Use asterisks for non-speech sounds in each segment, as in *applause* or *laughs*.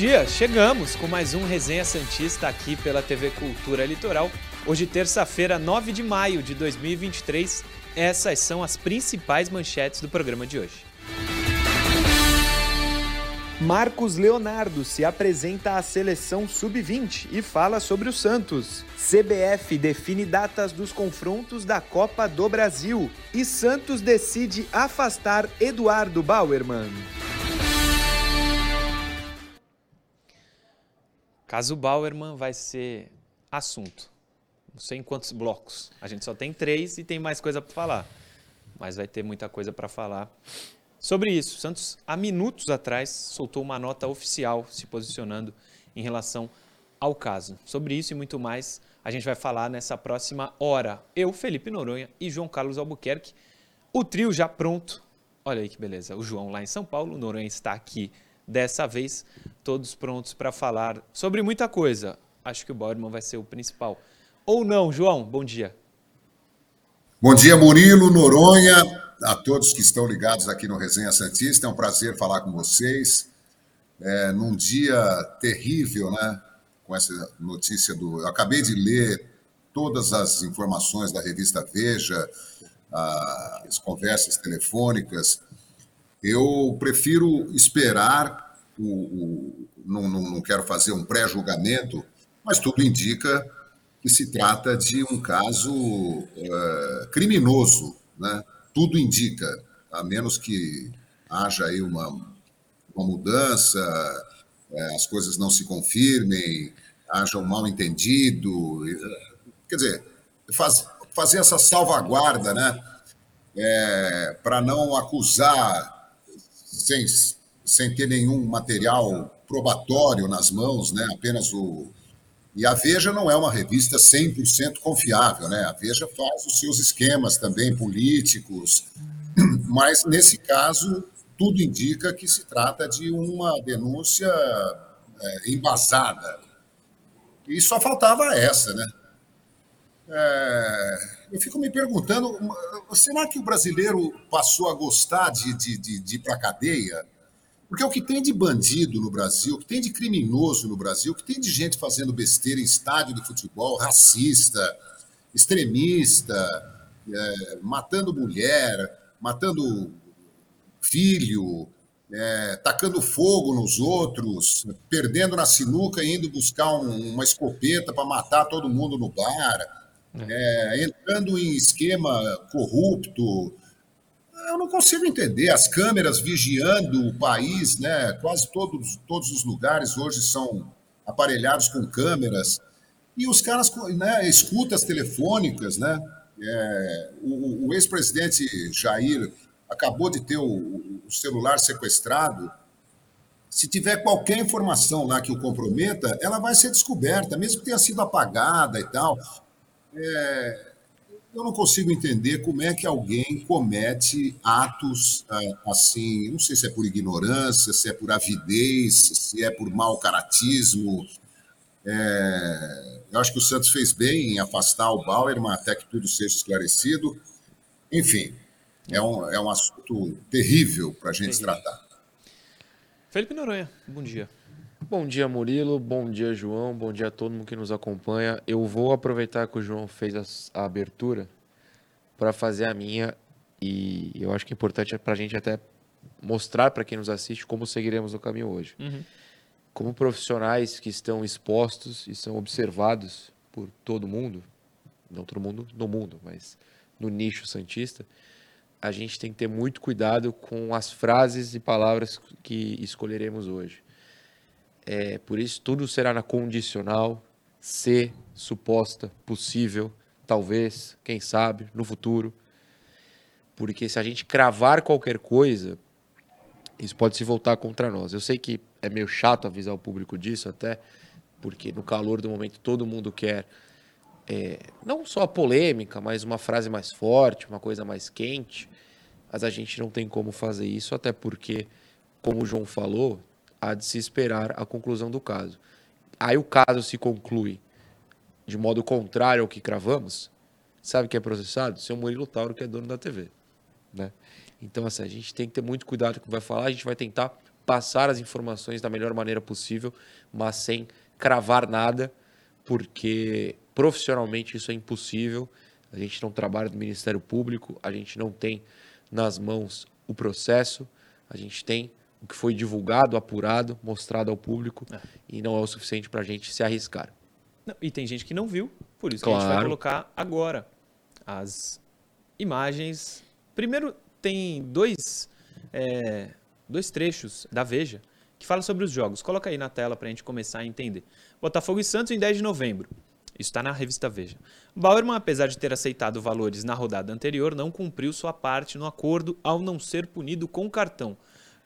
Dia! Chegamos com mais um Resenha Santista aqui pela TV Cultura Litoral. Hoje, terça-feira, 9 de maio de 2023. Essas são as principais manchetes do programa de hoje. Marcos Leonardo se apresenta à seleção sub-20 e fala sobre o Santos. CBF define datas dos confrontos da Copa do Brasil e Santos decide afastar Eduardo Bauerman. Caso Bauerman vai ser assunto. Não sei em quantos blocos. A gente só tem três e tem mais coisa para falar. Mas vai ter muita coisa para falar sobre isso. Santos, há minutos atrás, soltou uma nota oficial se posicionando em relação ao caso. Sobre isso e muito mais, a gente vai falar nessa próxima hora. Eu, Felipe Noronha e João Carlos Albuquerque. O trio já pronto. Olha aí que beleza. O João lá em São Paulo, o Noronha está aqui dessa vez, todos prontos para falar sobre muita coisa. Acho que o Bauerman vai ser o principal. Ou não, João? Bom dia. Bom dia, Murilo, Noronha, a todos que estão ligados aqui no Resenha Santista. É um prazer falar com vocês. É, num dia terrível, né? Com essa notícia do. Eu acabei de ler todas as informações da revista Veja, as conversas telefônicas eu prefiro esperar, o, o não, não, não quero fazer um pré-julgamento, mas tudo indica que se trata de um caso uh, criminoso, né? Tudo indica, a menos que haja aí uma, uma mudança, uh, as coisas não se confirmem, haja um mal entendido, uh, quer dizer, faz, fazer essa salvaguarda, né? É, para não acusar sem, sem ter nenhum material probatório nas mãos, né? apenas o. E a Veja não é uma revista 100% confiável, né? A Veja faz os seus esquemas também políticos, *clears throat* mas nesse caso tudo indica que se trata de uma denúncia é, embasada. E só faltava essa, né? É, eu fico me perguntando, será que o brasileiro passou a gostar de, de, de, de ir para a cadeia? Porque o que tem de bandido no Brasil, o que tem de criminoso no Brasil, o que tem de gente fazendo besteira em estádio de futebol, racista, extremista, é, matando mulher, matando filho, é, tacando fogo nos outros, perdendo na sinuca e indo buscar um, uma escopeta para matar todo mundo no bar é, entrando em esquema corrupto. Eu não consigo entender. As câmeras vigiando o país, né? quase todos, todos os lugares hoje são aparelhados com câmeras. E os caras né, escutas telefônicas, né? É, o, o ex-presidente Jair acabou de ter o, o celular sequestrado. Se tiver qualquer informação lá que o comprometa, ela vai ser descoberta, mesmo que tenha sido apagada e tal. É, eu não consigo entender como é que alguém comete atos ah, assim, não sei se é por ignorância, se é por avidez, se é por mau caratismo. É, eu acho que o Santos fez bem em afastar o Bauerman até que tudo seja esclarecido. Enfim, é um, é um assunto terrível para a gente terrível. tratar. Felipe Noronha, bom dia. Bom dia, Murilo. Bom dia, João. Bom dia a todo mundo que nos acompanha. Eu vou aproveitar que o João fez a, abertura para fazer a minha e eu acho que é importante para a gente até mostrar para quem nos assiste como seguiremos o caminho hoje. Uhum. Como profissionais que estão expostos e são observados por todo mundo, não todo mundo no mundo, mas no nicho santista, a gente tem que ter muito cuidado com as frases e palavras que escolheremos hoje é, por isso, tudo será na condicional, se, suposta, possível, talvez, quem sabe, no futuro. Porque se a gente cravar qualquer coisa, isso pode se voltar contra nós. Eu sei que é meio chato avisar o público disso, até porque no calor do momento todo mundo quer é, não só a polêmica, mas uma frase mais forte, uma coisa mais quente. Mas a gente não tem como fazer isso, até porque, como o João falou, há de se esperar a conclusão do caso. Aí o caso se conclui de modo contrário ao que cravamos, sabe que é processado? Seu Murilo Tauro, que é dono da TV. Né? Então, assim, a gente tem que ter muito cuidado com o que vai falar, a gente vai tentar passar as informações da melhor maneira possível, mas sem cravar nada, porque profissionalmente isso é impossível. A gente não trabalha no Ministério Público, a gente não tem nas mãos o processo, a gente tem o que foi divulgado, apurado, mostrado ao público é. e não é o suficiente para a gente se arriscar. Não, e tem gente que não viu, por isso claro. que a gente vai colocar agora as imagens. Primeiro, tem dois, é, dois trechos da Veja que falam sobre os jogos. Coloca aí na tela para a gente começar a entender. Botafogo e Santos em 10 de novembro. Isso está na revista Veja. Bauerman, apesar de ter aceitado valores na rodada anterior, não cumpriu sua parte no acordo ao não ser punido com cartão.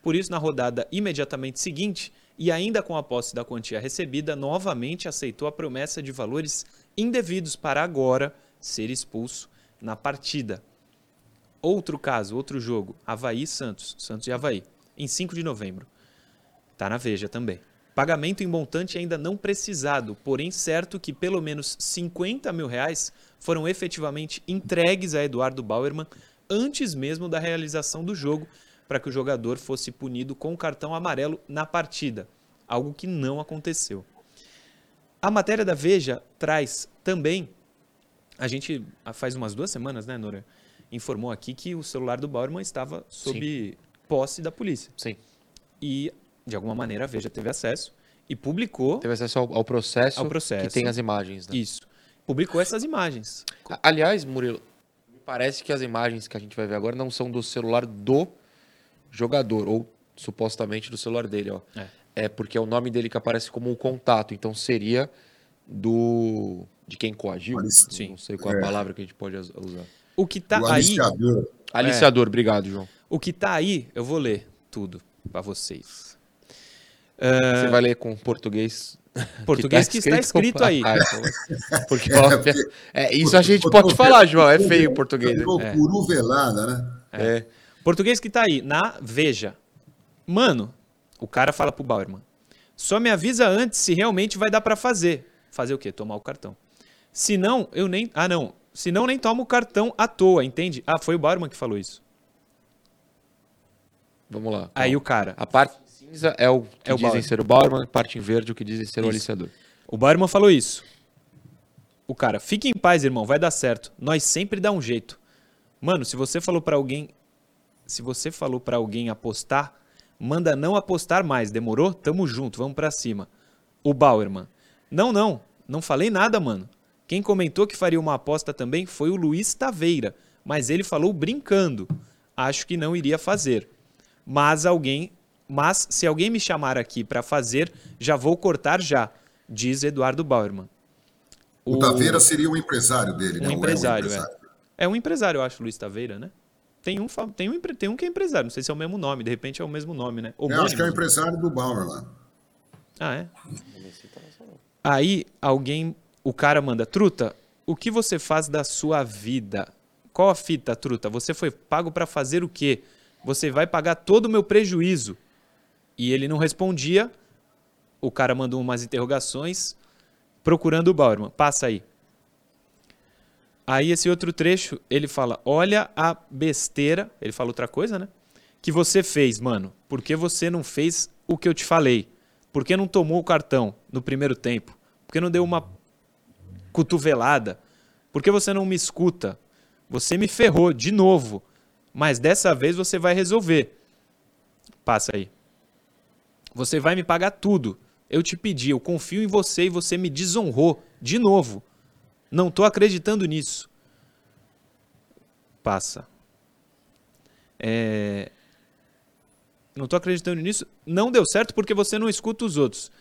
Por isso, na rodada imediatamente seguinte, e ainda com a posse da quantia recebida, novamente aceitou a promessa de valores indevidos para agora ser expulso na partida. Outro caso, outro jogo, Havaí Santos, Santos e Havaí, em 5 de novembro. Está na Veja também. Pagamento em montante ainda não precisado, porém certo que pelo menos 50 mil reais foram efetivamente entregues a Eduardo Bauerman antes mesmo da realização do jogo, para que o jogador fosse punido com o cartão amarelo na partida, algo que não aconteceu. A matéria da Veja traz também, a gente faz umas duas semanas, né, Nora, informou aqui que o celular do Bauerman estava sob Sim. posse da polícia. Sim. E de alguma maneira a Veja teve acesso e publicou. Teve acesso ao, ao, processo, ao processo que tem as imagens. Né? Isso. Publicou essas imagens. Aliás, Murilo, me parece que as imagens que a gente vai ver agora não são do celular do jogador, ou supostamente do celular dele. Ó. É. é porque é o nome dele que aparece como um contato, então seria do. de quem coagiu. Sim. Não sei qual é a palavra que a gente pode usar. O que tá o aí. Aliciador. Aliciador, é. obrigado, João. O que tá aí, eu vou ler tudo para vocês. Você vai ler com português. *laughs* Português que, *laughs* tá que está escrito aí. Ah, então, porque, *laughs* é, é, isso a gente pode falar, João. É feio o português. Curuvelada, né? É. é. Português que está aí, na Veja. Mano, o cara fala pro Bauerman. Só me avisa antes se realmente vai dar para fazer. Fazer o quê? Tomar o cartão. Se não, eu nem. Ah, não. Se não, nem tomo o cartão à toa, entende? Ah, foi o Bauerman que falou isso. Vamos lá. Aí o cara. A parte cinza é o que é o dizem Bauerman. ser o Bauerman, parte em verde o que dizem ser isso. o aliciador. O Bauerman falou isso. O cara, fique em paz, irmão, vai dar certo. Nós sempre dá um jeito. Mano, se você falou para alguém, se você falou para alguém apostar, manda não apostar mais, demorou? Tamo junto, vamos para cima. O Bauerman. Não, não, não falei nada, mano. Quem comentou que faria uma aposta também foi o Luiz Taveira, mas ele falou brincando. Acho que não iria fazer. Mas alguém mas se alguém me chamar aqui para fazer, já vou cortar já, diz Eduardo Bauerman. O, o Taveira seria o empresário dele, né? Um empresário, é um empresário, é. É um empresário, eu acho, Luiz Taveira, né? Tem um, tem, um, tem um que é empresário, não sei se é o mesmo nome, de repente é o mesmo nome, né? Eu acho que é o empresário do Bauerman. Ah, é? Aí alguém, o cara manda, Truta, o que você faz da sua vida? Qual a fita, Truta? Você foi pago para fazer o quê? Você vai pagar todo o meu prejuízo. E ele não respondia. O cara mandou umas interrogações procurando o Bauerman. Passa aí. Aí esse outro trecho, ele fala: "Olha a besteira", ele fala outra coisa, né? Que você fez, mano. Por que você não fez o que eu te falei? Por que não tomou o cartão no primeiro tempo? Por que não deu uma cotovelada? Por que você não me escuta? Você me ferrou de novo. Mas dessa vez você vai resolver. Passa aí. Você vai me pagar tudo. Eu te pedi, eu confio em você e você me desonrou de novo. Não estou acreditando nisso. Passa. É... Não estou acreditando nisso. Não deu certo porque você não escuta os outros.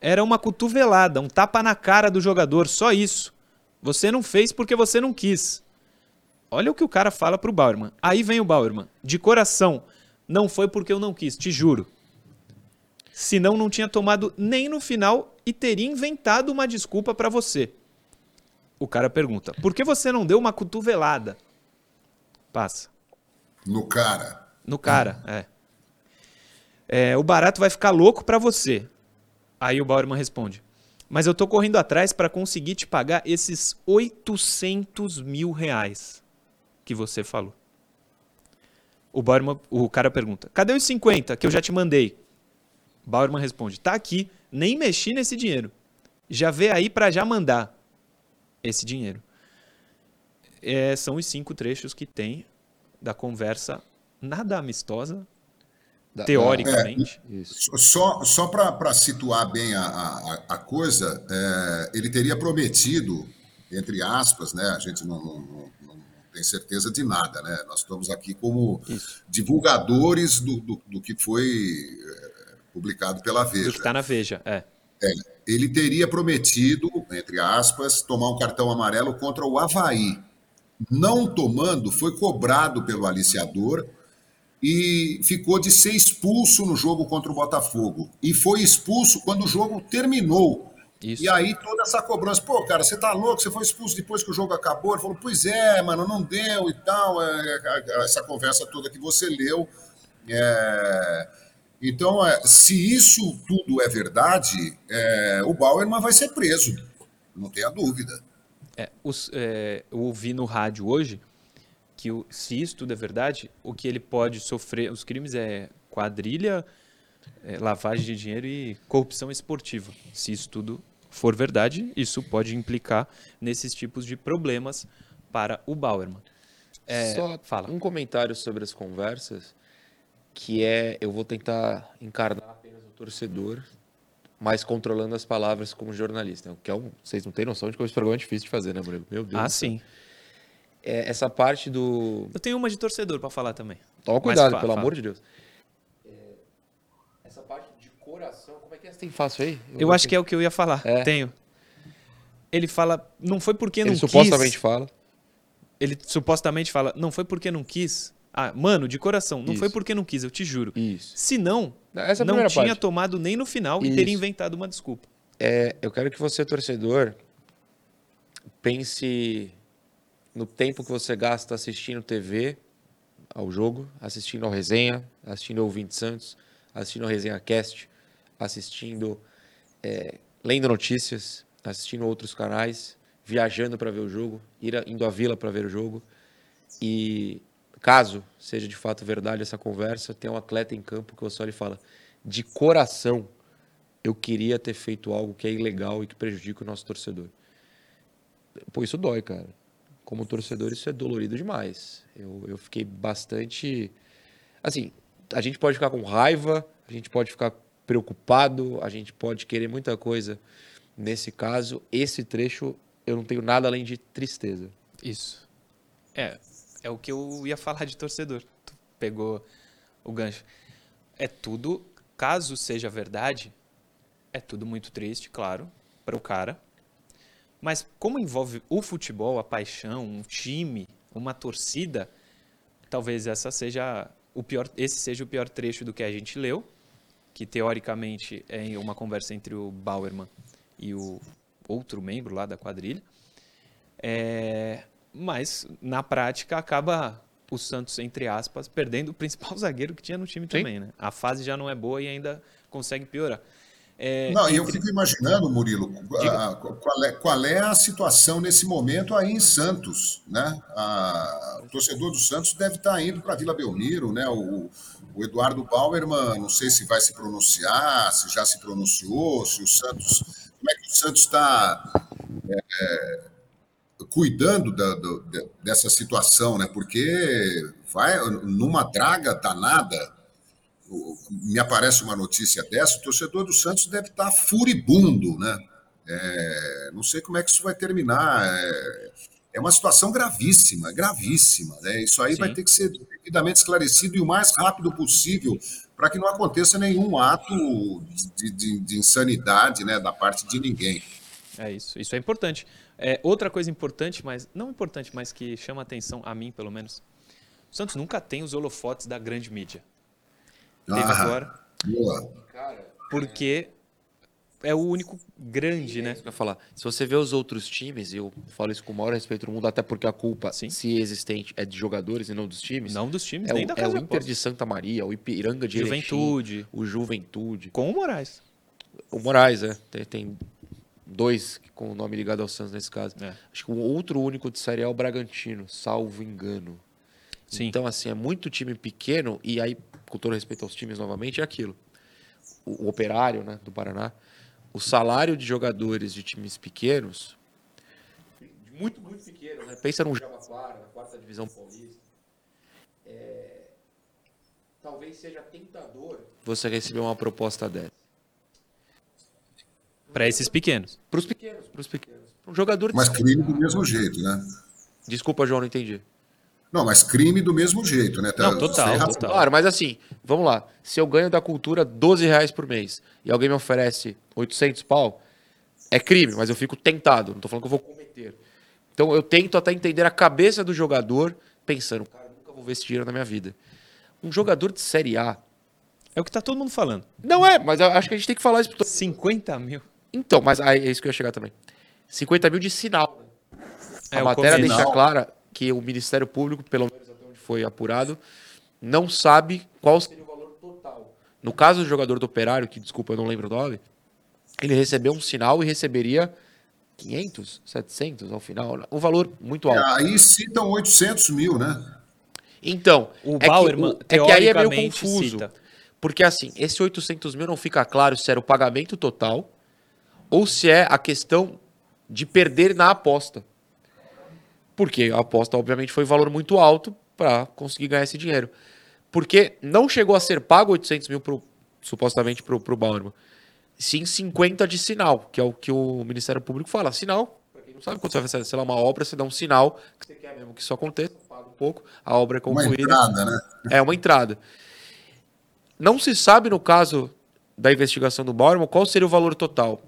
Era uma cotovelada, um tapa na cara do jogador, só isso. Você não fez porque você não quis. Olha o que o cara fala pro Bauerman. Aí vem o Bauerman. De coração. Não foi porque eu não quis, te juro. Senão não tinha tomado nem no final e teria inventado uma desculpa para você. O cara pergunta: por que você não deu uma cotovelada? Passa. No cara. No cara, é. É, o barato vai ficar louco pra você. Aí o Bauerman responde: Mas eu tô correndo atrás pra conseguir te pagar esses 800 mil reais que você falou. O, Bauerman, o cara pergunta: Cadê os 50 que eu já te mandei? Bauerman responde: Tá aqui, nem mexi nesse dinheiro. Já vê aí pra já mandar esse dinheiro. É, são os cinco trechos que tem da conversa nada amistosa, Da- teoricamente. isso. Só, só para situar bem a, a, a coisa, é, ele teria prometido, entre aspas, né? A gente não, não- não- não tem certeza de nada, né? Nós estamos aqui como Isso. divulgadores do, do, do que foi é, publicado pela Do que Veja. tá na Veja, é. Ele teria prometido, entre aspas, tomar um cartão amarelo contra o Havaí. Não tomando, foi cobrado pelo aliciador e ficou de ser expulso no jogo contra o Botafogo. E foi expulso quando o jogo terminou. Isso. E aí toda essa cobrança, pô, cara, você tá louco, você foi expulso depois que o jogo acabou. Ele falou, pois é, mano, não deu e tal. é, é, essa conversa toda que você leu. É, Então, é, se isso tudo é verdade, é, o Bauerman vai ser preso. Não tenha dúvida. É, os- é, eu ouvi no rádio hoje que o- se isso tudo é verdade, o que ele pode sofrer, os crimes é quadrilha, é, lavagem de dinheiro e corrupção esportiva. Se isso tudo for verdade, isso pode implicar nesses tipos de problemas para o Bauerman. É, Só fala. um comentário sobre as conversas, que é, eu vou tentar encarnar apenas o torcedor, mas controlando as palavras como jornalista. Que é um, vocês não têm noção de como esse programa é difícil de fazer, né, Murilo? Meu Deus Ah, sim. É, essa parte do... Eu tenho uma de torcedor para falar também. Toma cuidado, pelo fala. amor de Deus. É, essa parte de coração, como é que é? Você tem fácil aí? Eu acho que é o que eu ia falar. É. Tenho. Ele fala, não foi porque Ele não supostamente quis. fala. Ele supostamente fala, não foi porque não quis. Ah, mano, de coração, não foi Isso. porque não quis, eu te juro. Isso. Se não, Essa é a não tinha parte. tomado nem no final e teria Isso. inventado uma desculpa. É, eu quero que você, torcedor, pense no tempo que você gasta assistindo TV ao jogo, assistindo ao resenha, assistindo ao Ouvinte Santos, assistindo ao Resenha Cast, assistindo, é, lendo notícias, assistindo outros canais, viajando para ver o jogo, a- indo à vila para ver o jogo. E caso seja de fato verdade essa conversa, tem um atleta em campo que você olha e fala: de coração, eu queria ter feito algo que é ilegal e que prejudica o nosso torcedor. Pô, isso dói, cara. Como torcedor, isso é dolorido demais. Eu, eu fiquei bastante. Assim, a gente pode ficar com raiva, a gente pode ficar preocupado, a gente pode querer muita coisa. Nesse caso, esse trecho, eu não tenho nada além de tristeza. Isso. É, é o que eu ia falar de torcedor. Tu pegou o gancho. É tudo, caso seja verdade, é tudo muito triste, claro, para o cara. Mas como envolve o futebol, a paixão, um time, uma torcida, talvez essa seja o pior, esse seja o pior trecho do que a gente leu, que teoricamente é uma conversa entre o Bauerman e o outro membro lá da quadrilha. É, mas na prática acaba o Santos, entre aspas, perdendo o principal *laughs* zagueiro que tinha no time Sim. também, né? A fase já não é boa e ainda consegue piorar. É, Não, e eu fico imaginando, Murilo, a- qual é, qual é a situação nesse momento aí em Santos, né? A- o torcedor do Santos deve estar indo para Vila Belmiro, né? O, o Eduardo Bauerman, não sei se vai se pronunciar, se já se pronunciou, se o Santos, como é que o Santos está é, cuidando da- do- dessa situação, né? Porque vai numa draga danada me aparece uma notícia dessa, o torcedor do Santos deve estar furibundo, né? É, não sei como é que isso vai terminar. É, é uma situação gravíssima, gravíssima. Né? Isso aí Sim. vai ter que ser devidamente esclarecido e o mais rápido possível para que não aconteça nenhum ato de, de- de insanidade né, da parte de ninguém. É isso, isso é importante. É, outra coisa importante, mas não importante, mas que chama atenção a mim, pelo menos. O Santos nunca tem os holofotes da grande mídia. Teve Ah, agora, boa. porque é o único grande, É né? ia falar. Se você vê os outros times, e eu falo isso com o maior respeito do mundo, até porque a culpa, Sim. se existente, é de jogadores e não dos times. Não dos times, é o, nem da é casa o de Inter apostas. de Santa Maria, o Ipiranga de Erechim, Juventude. o Juventude. Com o Moraes. O Moraes, é. Tem, tem dois com o nome ligado ao Santos nesse caso. É. Acho que o outro único de Série é o Bragantino, salvo engano. Sim. Então, assim, é muito time pequeno, e aí, com todo respeito aos times novamente, é aquilo. O, o operário, né, do Paraná, o salário de jogadores de times pequenos, muito, muito pequeno, né? Pensa num Jabaquara, na quarta divisão paulista. É, talvez seja tentador você receber uma proposta dessa. Pra esses pequenos. Para os pequenos, para os pequenos. Pra um jogador de Mas crime do mesmo jeito, né? Desculpa, João, não entendi. Não, mas crime do mesmo jeito, né? Não, total, total. Claro, mas assim, vamos lá. Se eu ganho da cultura 12 reais por mês e alguém me oferece 800 pau, é crime, mas eu fico tentado. Não tô falando que eu vou cometer. Então eu tento até entender a cabeça do jogador pensando, cara, nunca vou ver esse dinheiro na minha vida. Um jogador de Série A. É o que tá todo mundo falando. Não é, mas eu acho que a gente tem que falar isso. pro- 50 mil. Então, mas aí é isso que eu ia chegar também. 50 mil de sinal. É, a matéria começo. deixa clara que o Ministério Público, pelo menos até onde foi apurado, não sabe qual seria o valor total. No caso do jogador do Operário, que desculpa, eu não lembro o nome, ele recebeu um sinal e receberia 500, 700 ao final. Um valor muito alto. Aí citam 800 mil, né? Então, O é que Bauerman, o- é que aí é meio confuso. cita. Porque assim, esse 800 mil não fica claro se era o pagamento total ou se é a questão de perder na aposta. Porque a aposta, obviamente, foi um valor muito alto para conseguir ganhar esse dinheiro. Porque não chegou a ser pago 800 mil pro, supostamente para o Bauerman. Sim 50 de sinal, que é o que o Ministério Público fala. Sinal, não sabe, quando você vai fazer, sei lá, uma obra, você dá um sinal que você quer mesmo que isso aconteça, paga um pouco, a obra é Uma concluída. entrada, né? É uma entrada. Não se sabe, no caso da investigação do Bauerman, qual seria o valor total.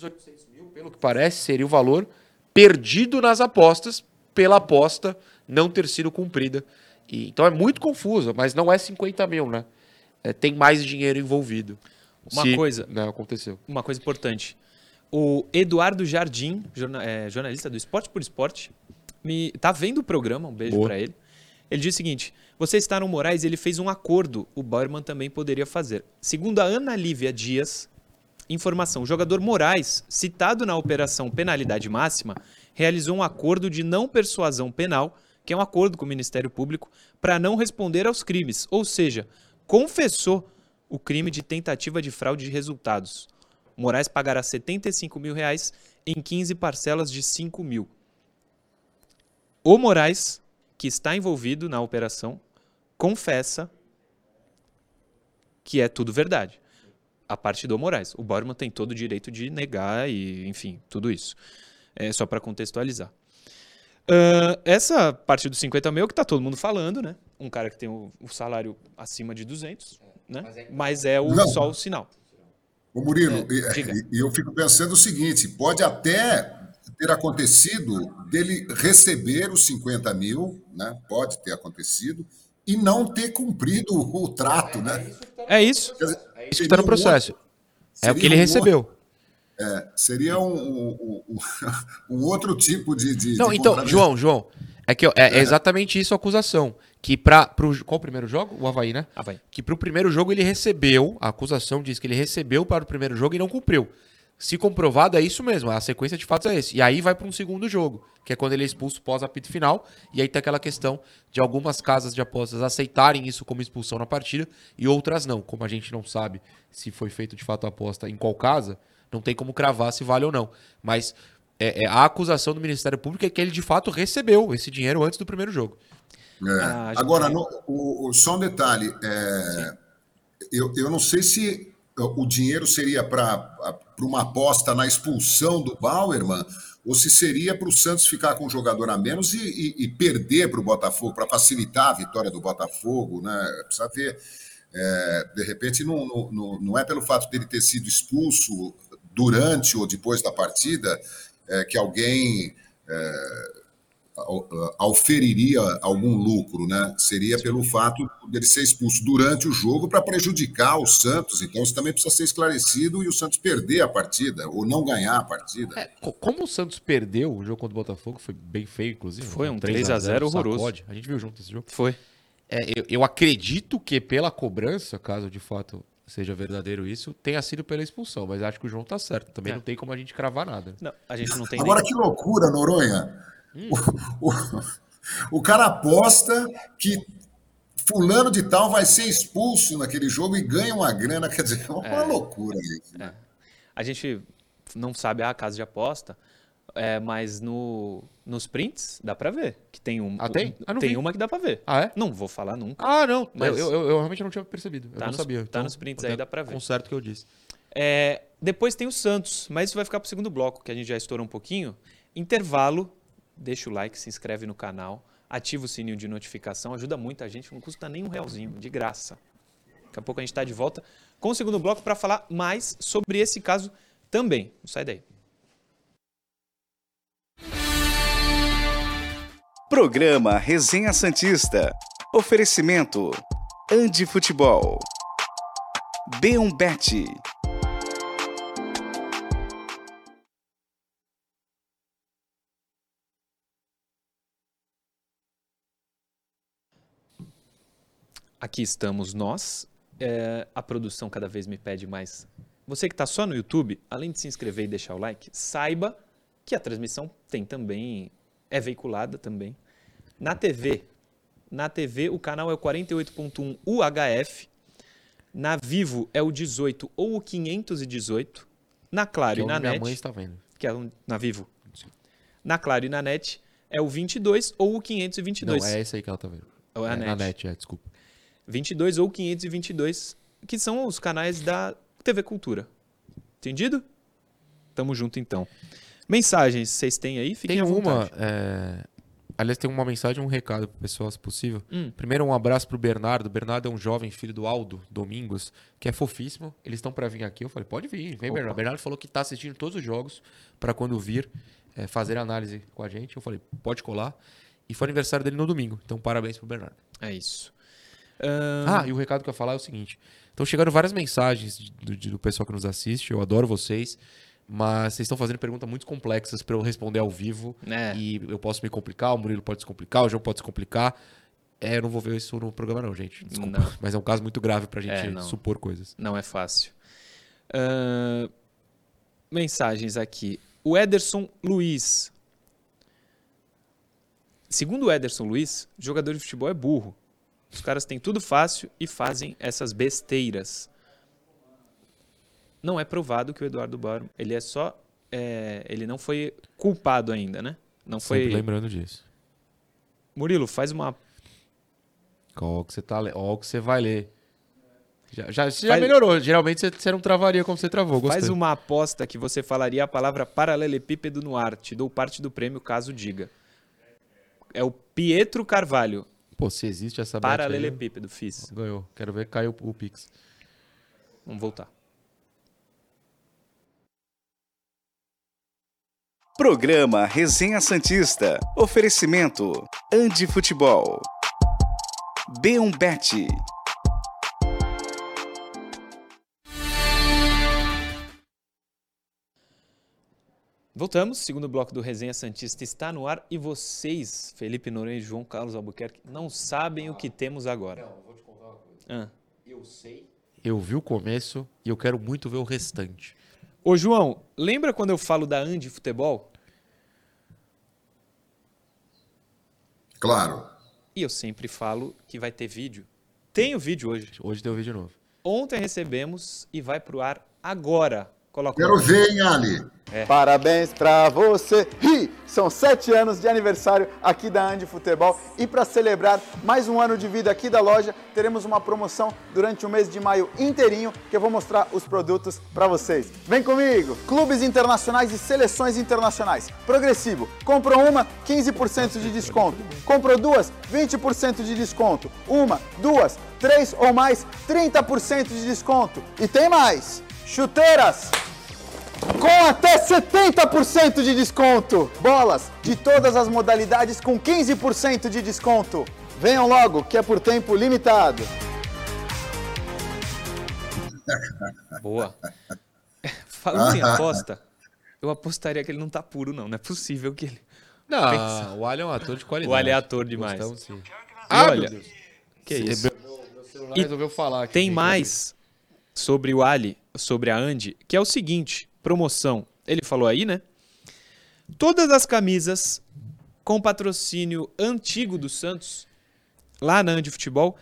Esses 800 mil, pelo que parece, seria o valor perdido nas apostas pela aposta não ter sido cumprida. E, então é muito confuso, mas não é 50 mil, né? É, tem mais dinheiro envolvido. Uma Se, coisa- Né, aconteceu. Uma coisa importante. O Eduardo Jardim, jorna- é, jornalista do Esporte por Esporte, me tá vendo o programa, um beijo Boa. pra ele. Ele diz o seguinte: você está no Moraes, ele fez um acordo, o Bauerman também poderia fazer. Segundo a Ana Lívia Dias, informação: o jogador Moraes, citado na operação Penalidade Máxima, realizou um acordo de não persuasão penal, que é um acordo com o Ministério Público, para não responder aos crimes, ou seja, confessou o crime de tentativa de fraude de resultados. Moraes pagará 75 mil reais em 15 parcelas de 5 mil. O Moraes, que está envolvido na operação, confessa que é tudo verdade. A parte do Moraes. O Borman tem todo o direito de negar e, enfim, tudo isso. É só para contextualizar. Ah, essa parte dos 50 mil é o que tá todo mundo falando, né? Um cara que tem o, o salário acima de 200, né? Mas é o, Não. só o sinal. Ô Murilo, É, e- eu fico pensando o seguinte: pode até ter acontecido dele receber os 50 mil, né? Pode ter acontecido, e não ter cumprido o, o trato, né? É isso. Quer dizer, É isso que está no seria um processo. outro- É o que seria ele um recebeu. Seria um, um- um- *laughs* um outro tipo de. de Não, de então. João, João, é que ó, é, é exatamente isso a acusação. Que para pro qual o primeiro jogo? O Havaí, né? Vai. Que pro primeiro jogo ele recebeu, a acusação diz que ele recebeu para o primeiro jogo e não cumpriu. Se comprovado, é isso mesmo, a sequência de fatos é esse. E aí vai para um segundo jogo, que é quando ele é expulso pós apito final, e aí tem aquela questão de algumas casas de apostas aceitarem isso como expulsão na partida e outras não. Como a gente não sabe se foi feito de fato a aposta em qual casa, não tem como cravar se vale ou não. Mas é, é, a acusação do Ministério Público é que ele de fato recebeu esse dinheiro antes do primeiro jogo. É. Ah, Agora, no- o, o- só um detalhe: é, eu, eu não sei se o dinheiro seria para uma aposta na expulsão do Bauerman ou se seria para o Santos ficar com um jogador a menos e, e- e perder para o Botafogo, para facilitar a vitória do Botafogo, né? Precisa ver. É, de repente, não, não- não, é pelo fato dele ter sido expulso durante ou depois da partida é, que alguém. é, auferiria algum lucro, né? Seria pelo fato dele ser expulso durante o jogo para prejudicar o Santos. Então isso também precisa ser esclarecido e o Santos perder a partida ou não ganhar a partida. É, como o Santos perdeu o jogo contra o Botafogo, foi bem feio, inclusive. Foi um 3 a 0 horroroso. Sacode. A gente viu junto esse jogo. Foi. É, eu, eu acredito que pela cobrança, caso de fato seja verdadeiro isso, tenha sido pela expulsão, mas acho que o João tá certo. Também É. não tem como a gente cravar nada. Não, a gente não tem Agora nem... que loucura, Noronha. O, o- o cara aposta que fulano de tal vai ser expulso naquele jogo e ganha uma grana, quer dizer, é uma loucura isso. né? A gente não sabe a casa de aposta, é, mas no, nos prints dá pra ver que tem um, Ah, tem? Ah, tem vi. uma que dá pra ver. Ah, é? Não vou falar nunca. Ah, não. Mas- Eu, eu- eu realmente não tinha percebido. Eu Tá não nos- sabia. tá Então, nos prints aí, dá pra ver. Conserto o que eu disse. É, depois tem o Santos, mas isso vai ficar pro segundo bloco, que a gente já estourou um pouquinho. Intervalo, deixa o like, se inscreve no canal, ativa o sininho de notificação, ajuda muito a gente, não custa nem um realzinho, de graça. Daqui a pouco a gente está de volta com o segundo bloco para falar mais sobre esse caso também. Não sai daí. Programa Resenha Santista. Oferecimento. Andi Futebol. B1 Aqui estamos nós. É, a produção cada vez me pede mais. Você que está só no YouTube, além de se inscrever e deixar o like, saiba que a transmissão tem também, é veiculada também na TV. Na TV o canal é o 48.1 UHF. Na Vivo é o 18 ou o 518. Na Claro Que é e na minha NET mãe está vendo. que é na Vivo. Na Claro e na NET é o 22 ou o 522. Não, é esse aí que ela tá vendo. Ou é a É na NET. net, é, desculpa. 22 ou 522, que são os canais da TV Cultura. Entendido? Tamo junto então. Mensagens vocês têm aí? Fiquem Tem uma. é, Aliás, tem uma mensagem, um recado pro pessoal, se possível. Hum. Primeiro, um abraço pro Bernardo. O Bernardo é um jovem filho do Aldo Domingos, que é fofíssimo. Eles estão para vir aqui. Eu falei, pode vir, vem, Bernardo. O Bernardo falou que tá assistindo todos os jogos para quando vir é, fazer análise com a gente. Eu falei, pode colar. E foi aniversário dele no domingo. Então, parabéns pro Bernardo. É isso. Ahn, Ah, e o recado que eu ia falar é o seguinte: estão chegando várias mensagens do, do pessoal que nos assiste, eu adoro vocês, mas vocês estão fazendo perguntas muito complexas para eu responder ao vivo. É. E eu posso me complicar, o Murilo pode se complicar, o João pode se complicar. É, eu não vou ver isso no programa, não, gente. Desculpa. Não. Mas é um caso muito grave pra gente É, não. supor coisas. Não é fácil. Ahn, mensagens aqui. O Ederson Luiz. Segundo o Ederson Luiz, jogador de futebol é burro. Os caras têm tudo fácil e fazem essas besteiras. Não é provado que o Eduardo Bauer, ele é só, é, ele não foi culpado ainda, né? Não foi. Sempre lembrando disso. Murilo, faz uma Qual que você tá Ó, o que você vai ler. Já, já, você já Faz- melhorou. Geralmente você, você não travaria como você travou. Gostei. Faz uma aposta que você falaria a palavra paralelepípedo no ar. Te dou parte do prêmio caso diga. É o Pietro Carvalho. Pô, se existe essa bet aí, Paralelepípedo, fiz. Ganhou. Quero ver caiu o Pix. Vamos voltar. Programa Resenha Santista. Oferecimento. Andi Futebol. B1 Voltamos. Segundo bloco do Resenha Santista está no ar. E vocês, Felipe Noronha e João Carlos Albuquerque, não sabem o que temos agora. Não, vou te contar uma coisa. Ah. Eu sei. Eu vi o começo e eu quero muito ver o restante. Ô, João, lembra quando eu falo da Andi Futebol? Claro. E eu sempre falo que vai ter vídeo. Tem o vídeo hoje. Hoje tem o vídeo novo. Ontem recebemos e vai pro ar agora. Quero ver, hein, Ali? Parabéns pra você! Ih, são sete anos de aniversário aqui da Andi Futebol e para celebrar mais um ano de vida aqui da loja, teremos uma promoção durante o mês de maio inteirinho que eu vou mostrar os produtos para vocês. Vem comigo! Clubes internacionais e seleções internacionais. Progressivo. Comprou uma, 15% de desconto. Comprou duas, 20% de desconto. Uma, duas, três ou mais, 30% de desconto. E tem mais! Chuteiras! com até 70% de desconto. Bolas de todas as modalidades com 15% de desconto. Venham logo, que é por tempo limitado. Boa. *laughs* Falando em *laughs* aposta, eu apostaria que ele não tá puro, não. Não é possível que ele. Não, Pensa. o Ali é um ator de qualidade. O Ali é ator demais. Gostamos, sim. E Ah, olha, meu Deus. Que Sim, isso. Meu, meu celular E resolveu falar aqui. Tem mais sobre o Ali, sobre a Andy, que é o seguinte: promoção. Ele falou aí, né? Todas as camisas com patrocínio antigo do Santos, lá na Andy Futebol,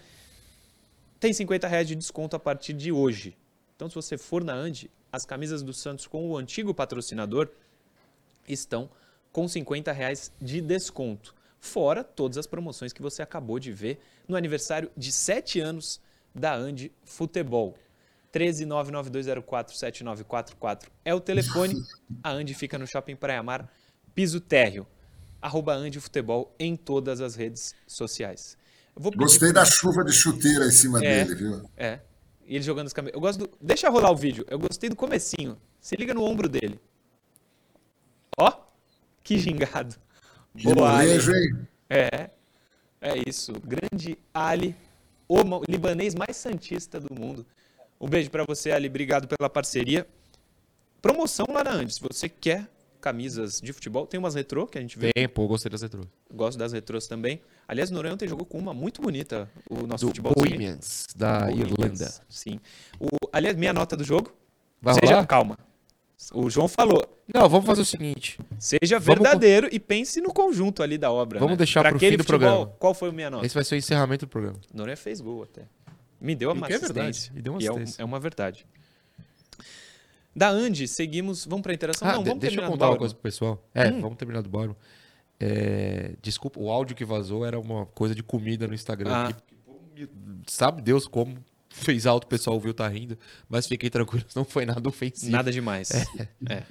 tem 50 reais de desconto a partir de hoje. Então, se você for na Andy, as camisas do Santos com o antigo patrocinador estão com 50 reais de desconto. Fora todas as promoções que você acabou de ver no aniversário de 7 anos da Andy Futebol. 13992047944 é o telefone. *laughs* A Andy fica no Shopping Praia Mar, piso térreo. Arroba Andy Futebol em todas as redes sociais. Gostei da chuva de chuteira em cima É. dele, viu? é. E ele jogando as camisas. Eu gosto do. Deixa rolar o vídeo. Eu gostei do comecinho. Se liga no ombro dele. Ó, que gingado. Que Boa, molejo, hein? É. É isso. Grande Ali, o libanês mais santista do mundo. Um beijo pra você, Ali. Obrigado pela parceria. Promoção lá na Andes. Se você quer camisas de futebol, tem umas retrô que a gente vê. Tem, pô, gostei das retrô. Gosto das retrôs também. Aliás, Noronha ontem jogou com uma muito bonita. O nosso Do futebol. Bohemians, da Bohemians, Irlanda. Sim. O, aliás, minha nota do jogo. Vai seja, rolar? calma. O João falou. Não, vamos fazer o seguinte. Seja Vamos verdadeiro e pense no conjunto ali da obra. Vamos né? deixar pro aquele fim do futebol, programa. Qual foi a minha nota? Esse vai ser o encerramento do programa. Noronha fez gol até. Me deu uma E é assistência. verdade, e deu uma é um- assistência. é, uma verdade. Da Andy, seguimos. Vamos pra interação? Ah, Não, vamos deixa eu terminar contar uma coisa pro pessoal. É, Hum. vamos terminar do Bauerman. É, desculpa, o áudio que vazou era uma coisa de comida no Instagram. Ah. que- sabe Deus como fez alto, o pessoal ouviu, tá rindo. Mas fiquem tranquilos, *laughs* não foi nada ofensivo. Nada demais. É.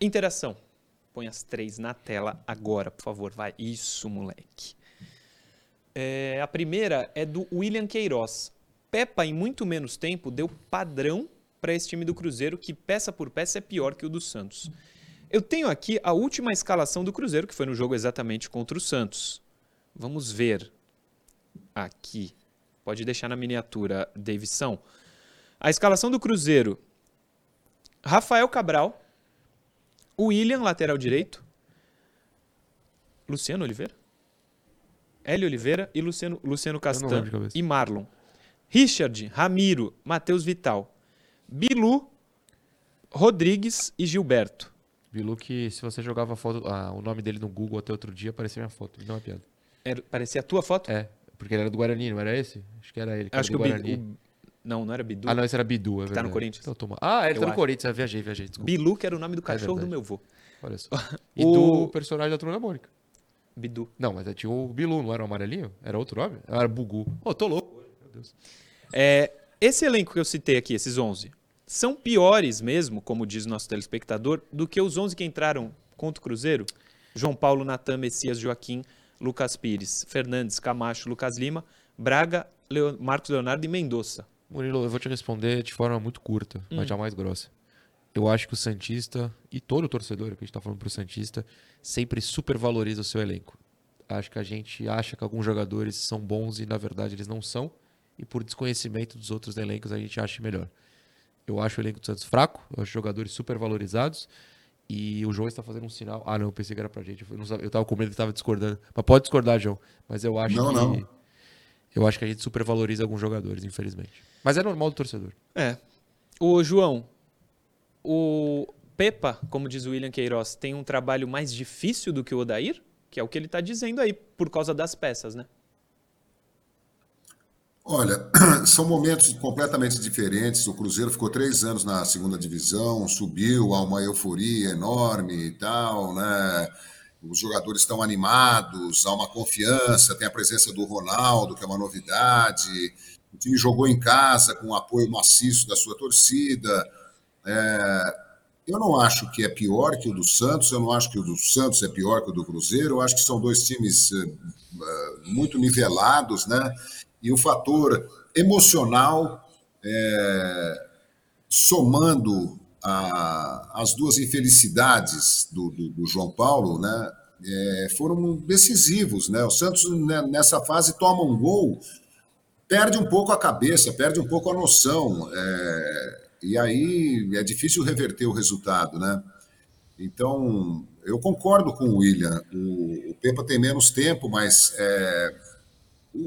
Interação. Põe as três na tela agora, por favor. Vai. Isso, moleque. É, a primeira é do William Queiroz. Pepa, em muito menos tempo, deu padrão para esse time do Cruzeiro, que peça por peça é pior que o do Santos. Eu tenho aqui a última escalação do Cruzeiro, que foi no jogo exatamente contra o Santos. Vamos ver aqui. Pode deixar na miniatura, Davidson. A escalação do Cruzeiro. Rafael Cabral, William, lateral direito, Luciano Oliveira, Hélio Oliveira e Luciano, Luciano Castan e Marlon. Richard, Ramiro, Matheus Vital, Bilu, Rodrigues e Gilberto. Bilu que se você jogava foto, ah, o nome dele no Google até outro dia, aparecia minha foto. Não é piada. Era, parecia a tua foto? É, porque ele era do Guarani, não era esse? Acho que era ele. Acho que era o, do Bidu, Guarani. Não, não era Bidu. Ah, não, esse era Bidu, é tá verdade. no Corinthians. Então, toma. Ah, ele Eu tá no acho. Corinthians, eu viajei, viajei, desculpa. Bilu, que era o nome do cachorro do verdade. meu avô. Olha só. *laughs* E O- do personagem da Turma da Mônica. Bidu. Não, mas tinha o Bilu, não era o amarelinho? Era outro nome? Era Bugu. Ô, tô louco. Deus. É, esse elenco que eu citei aqui, esses 11, são piores mesmo, como diz nosso telespectador, do que os 11 que entraram contra o Cruzeiro? João Paulo, Natan, Messias, Joaquim, Lucas Pires, Fernandes, Camacho, Lucas Lima, Braga, Leo- Marcos Leonardo e Mendonça. Murilo, eu vou te responder de forma muito curta, Hum. mas jamais grossa. Eu acho que o Santista, e todo torcedor que a gente tá falando pro Santista, sempre supervaloriza o seu elenco. Acho que a gente acha que alguns jogadores são bons e na verdade eles não são, e por desconhecimento dos outros elencos a gente acha melhor. Eu acho o elenco do Santos fraco, eu acho jogadores supervalorizados, e o João está fazendo um sinal. Ah, não, eu pensei que era pra gente. Eu, não sabia, eu tava com medo que tava discordando. Mas pode discordar, João. Mas eu acho Não, que. não. Eu acho que a gente supervaloriza alguns jogadores, infelizmente. Mas é normal do torcedor. É. O João, o Pepa, como diz o William Queiroz, tem um trabalho mais difícil do que o Odair? Que é o que ele está dizendo aí, por causa das peças, né? Olha, *clears throat* são momentos completamente diferentes. O Cruzeiro ficou três anos na segunda divisão, subiu, há uma euforia enorme e tal, né? Os jogadores estão animados, há uma confiança, tem a presença do Ronaldo, que é uma novidade. O time jogou em casa com o apoio maciço da sua torcida. É, eu não acho que é pior que o do Santos, eu não acho que o do Santos é pior que o do Cruzeiro, eu acho que são dois times eh, eh, muito nivelados, né? E o fator emocional, eh, somando a, as duas infelicidades do, do, do João Paulo, né? É, foram decisivos, né? O Santos né, nessa fase toma um gol, perde um pouco a cabeça, perde um pouco a noção, é, e aí é difícil reverter o resultado, né? Então eu concordo com o William. O, o Pepa tem menos tempo, mas é,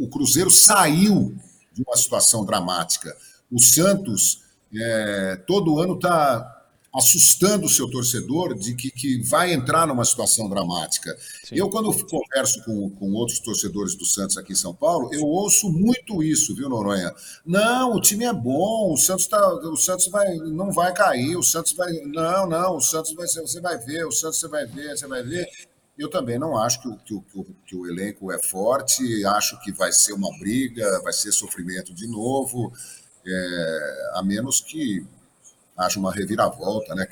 o Cruzeiro saiu de uma situação dramática. O Santos é, todo ano está assustando o seu torcedor de que, que vai entrar numa situação dramática. Sim. Eu, quando converso com, com outros torcedores do Santos aqui em São Paulo, eu ouço muito isso, viu, Noronha? Não, o time é bom, o Santos, tá, o Santos vai, não vai cair, o Santos vai. Não, não, o Santos vai você vai ver, o Santos você vai ver, você vai ver. Eu também não acho que o, que, o, que o elenco é forte, acho que vai ser uma briga, vai ser sofrimento de novo, é, a menos que haja uma reviravolta, né?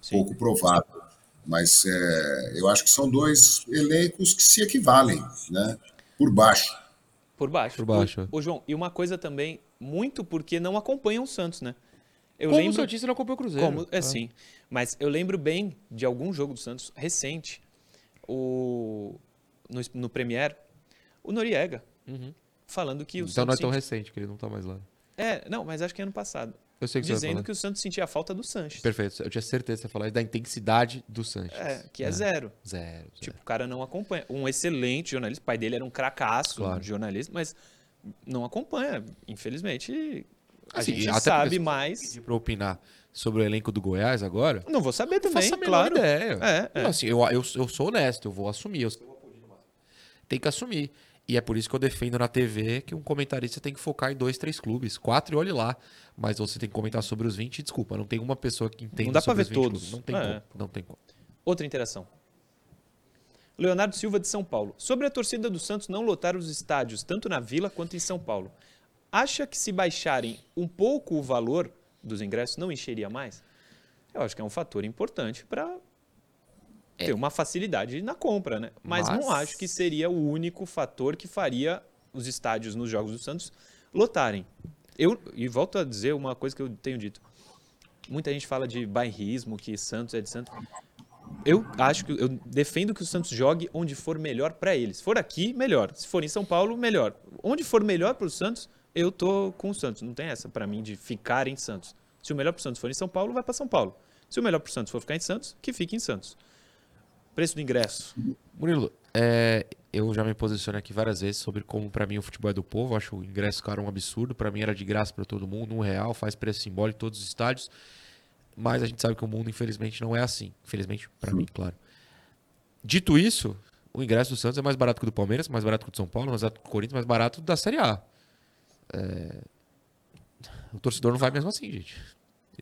Sim. Pouco provável. Mas é, eu acho que são dois elencos que se equivalem, né? Por baixo. Por baixo. Por baixo. O, o João, e uma coisa também, muito porque não acompanham o Santos, né? Eu como lembro, o Santista não acompanha o Cruzeiro. Como, é, é, sim. Mas eu lembro bem de algum jogo do Santos recente, o, no, no Premier, o Noriega, uhum. falando que o então Santos... não é tão recente que ele não está mais lá. É, não, mas acho que é ano passado. Eu sei que dizendo que o Santos sentia a falta do Sanches. Perfeito. Eu tinha certeza que você falar da intensidade do Sanches. É, que é, é. Zero. zero. zero. Tipo, o cara não acompanha. Um excelente jornalista. O pai dele era um cracaço claro. de jornalista, mas não acompanha. Infelizmente, a assim, gente sabe mais. Para opinar sobre o elenco do Goiás agora. Não vou saber também, não a claro. ideia. É, é. Não, assim, eu, eu, eu sou honesto, eu vou assumir. Eu... Tem que assumir. E é por isso que eu defendo na TV que um comentarista tem que focar em dois, três clubes. Quatro e olhe lá. Mas você tem que comentar sobre os 20 desculpa, não tem uma pessoa que entenda Não dá para ver todos. Clubes. Não tem é. como. Não tem como. Outra interação. Leonardo Silva de São Paulo. Sobre a torcida do Santos não lotar os estádios, tanto na Vila quanto em São Paulo. Acha que se baixarem um pouco o valor dos ingressos não encheria mais? Eu acho que é um fator importante para é. ter uma facilidade na compra, né? Mas, Mas, não acho que seria o único fator que faria os estádios nos Jogos do Santos lotarem. Eu, e volto a dizer uma coisa que eu tenho dito. Muita gente fala de bairrismo, que Santos é de Santos. Eu acho que eu defendo que o Santos jogue onde for melhor para eles. Se for aqui, melhor. Se for em São Paulo, melhor. Onde for melhor para o Santos, eu tô com o Santos. Não tem essa para mim de ficar em Santos. Se o melhor para o Santos for em São Paulo, vai para São Paulo. Se o melhor para o Santos for ficar em Santos, que fique em Santos. Preço do ingresso. Murilo, é, eu já me posicionei aqui várias vezes sobre como para mim o futebol é do povo. Acho o ingresso caro um absurdo. Para mim era de graça para todo mundo, um real, faz preço simbólico em todos os estádios. Mas a gente sabe que o mundo, infelizmente, não é assim. Infelizmente, para mim, claro. Dito isso, o ingresso do Santos é mais barato que o do Palmeiras, mais barato que o do São Paulo, mais barato que o Corinthians, mais barato da Série A. É... O torcedor não vai mesmo assim, gente.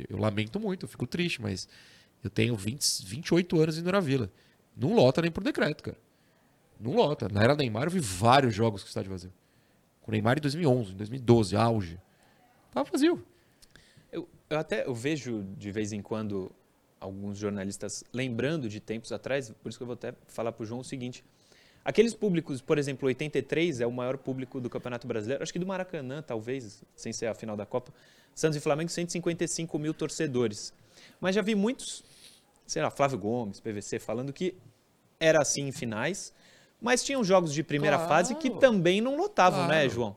Eu lamento muito, eu fico triste, mas eu tenho 20, 28 anos indo na Vila. Não lota nem por decreto, cara. Não lota. Na era Neymar eu vi vários jogos com o estádio vazio. Com o Neymar em 2011, em 2012, auge. Tava vazio. Eu, eu até eu vejo de vez em quando alguns jornalistas lembrando de tempos atrás, por isso que eu vou até falar para o João o seguinte. Aqueles públicos, por exemplo, 83 é o maior público do Campeonato Brasileiro, acho que do Maracanã, talvez, sem ser a final da Copa. Santos e Flamengo, 155 mil torcedores. Mas já vi muitos, sei lá, Flávio Gomes, PVC, falando que era assim em finais, mas tinham jogos de primeira claro. fase que também não lotavam, né, claro. né, João?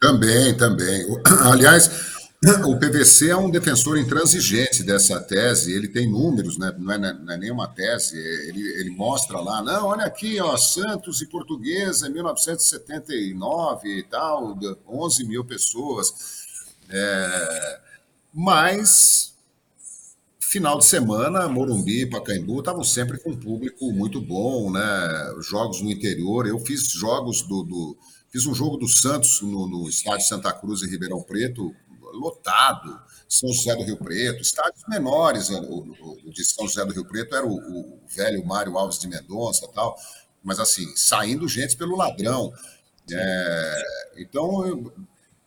Também, também. *clears throat* Aliás, o PVC é um defensor intransigente dessa tese, ele tem números, né? não, é, não é nenhuma tese, ele, ele mostra lá, não, olha aqui, ó, Santos e Portuguesa, 1979 e tal, 11 mil pessoas. É, mas Final de semana, Morumbi e Pacaembu estavam sempre com um público muito bom, né? Jogos no interior. Eu fiz jogos do. do fiz um jogo do Santos no, no estádio Santa Cruz em Ribeirão Preto, lotado. São José do Rio Preto, estádios menores. O, o de São José do Rio Preto era o, o velho Mário Alves de Mendonça tal. Mas assim, saindo gente pelo ladrão. É, então,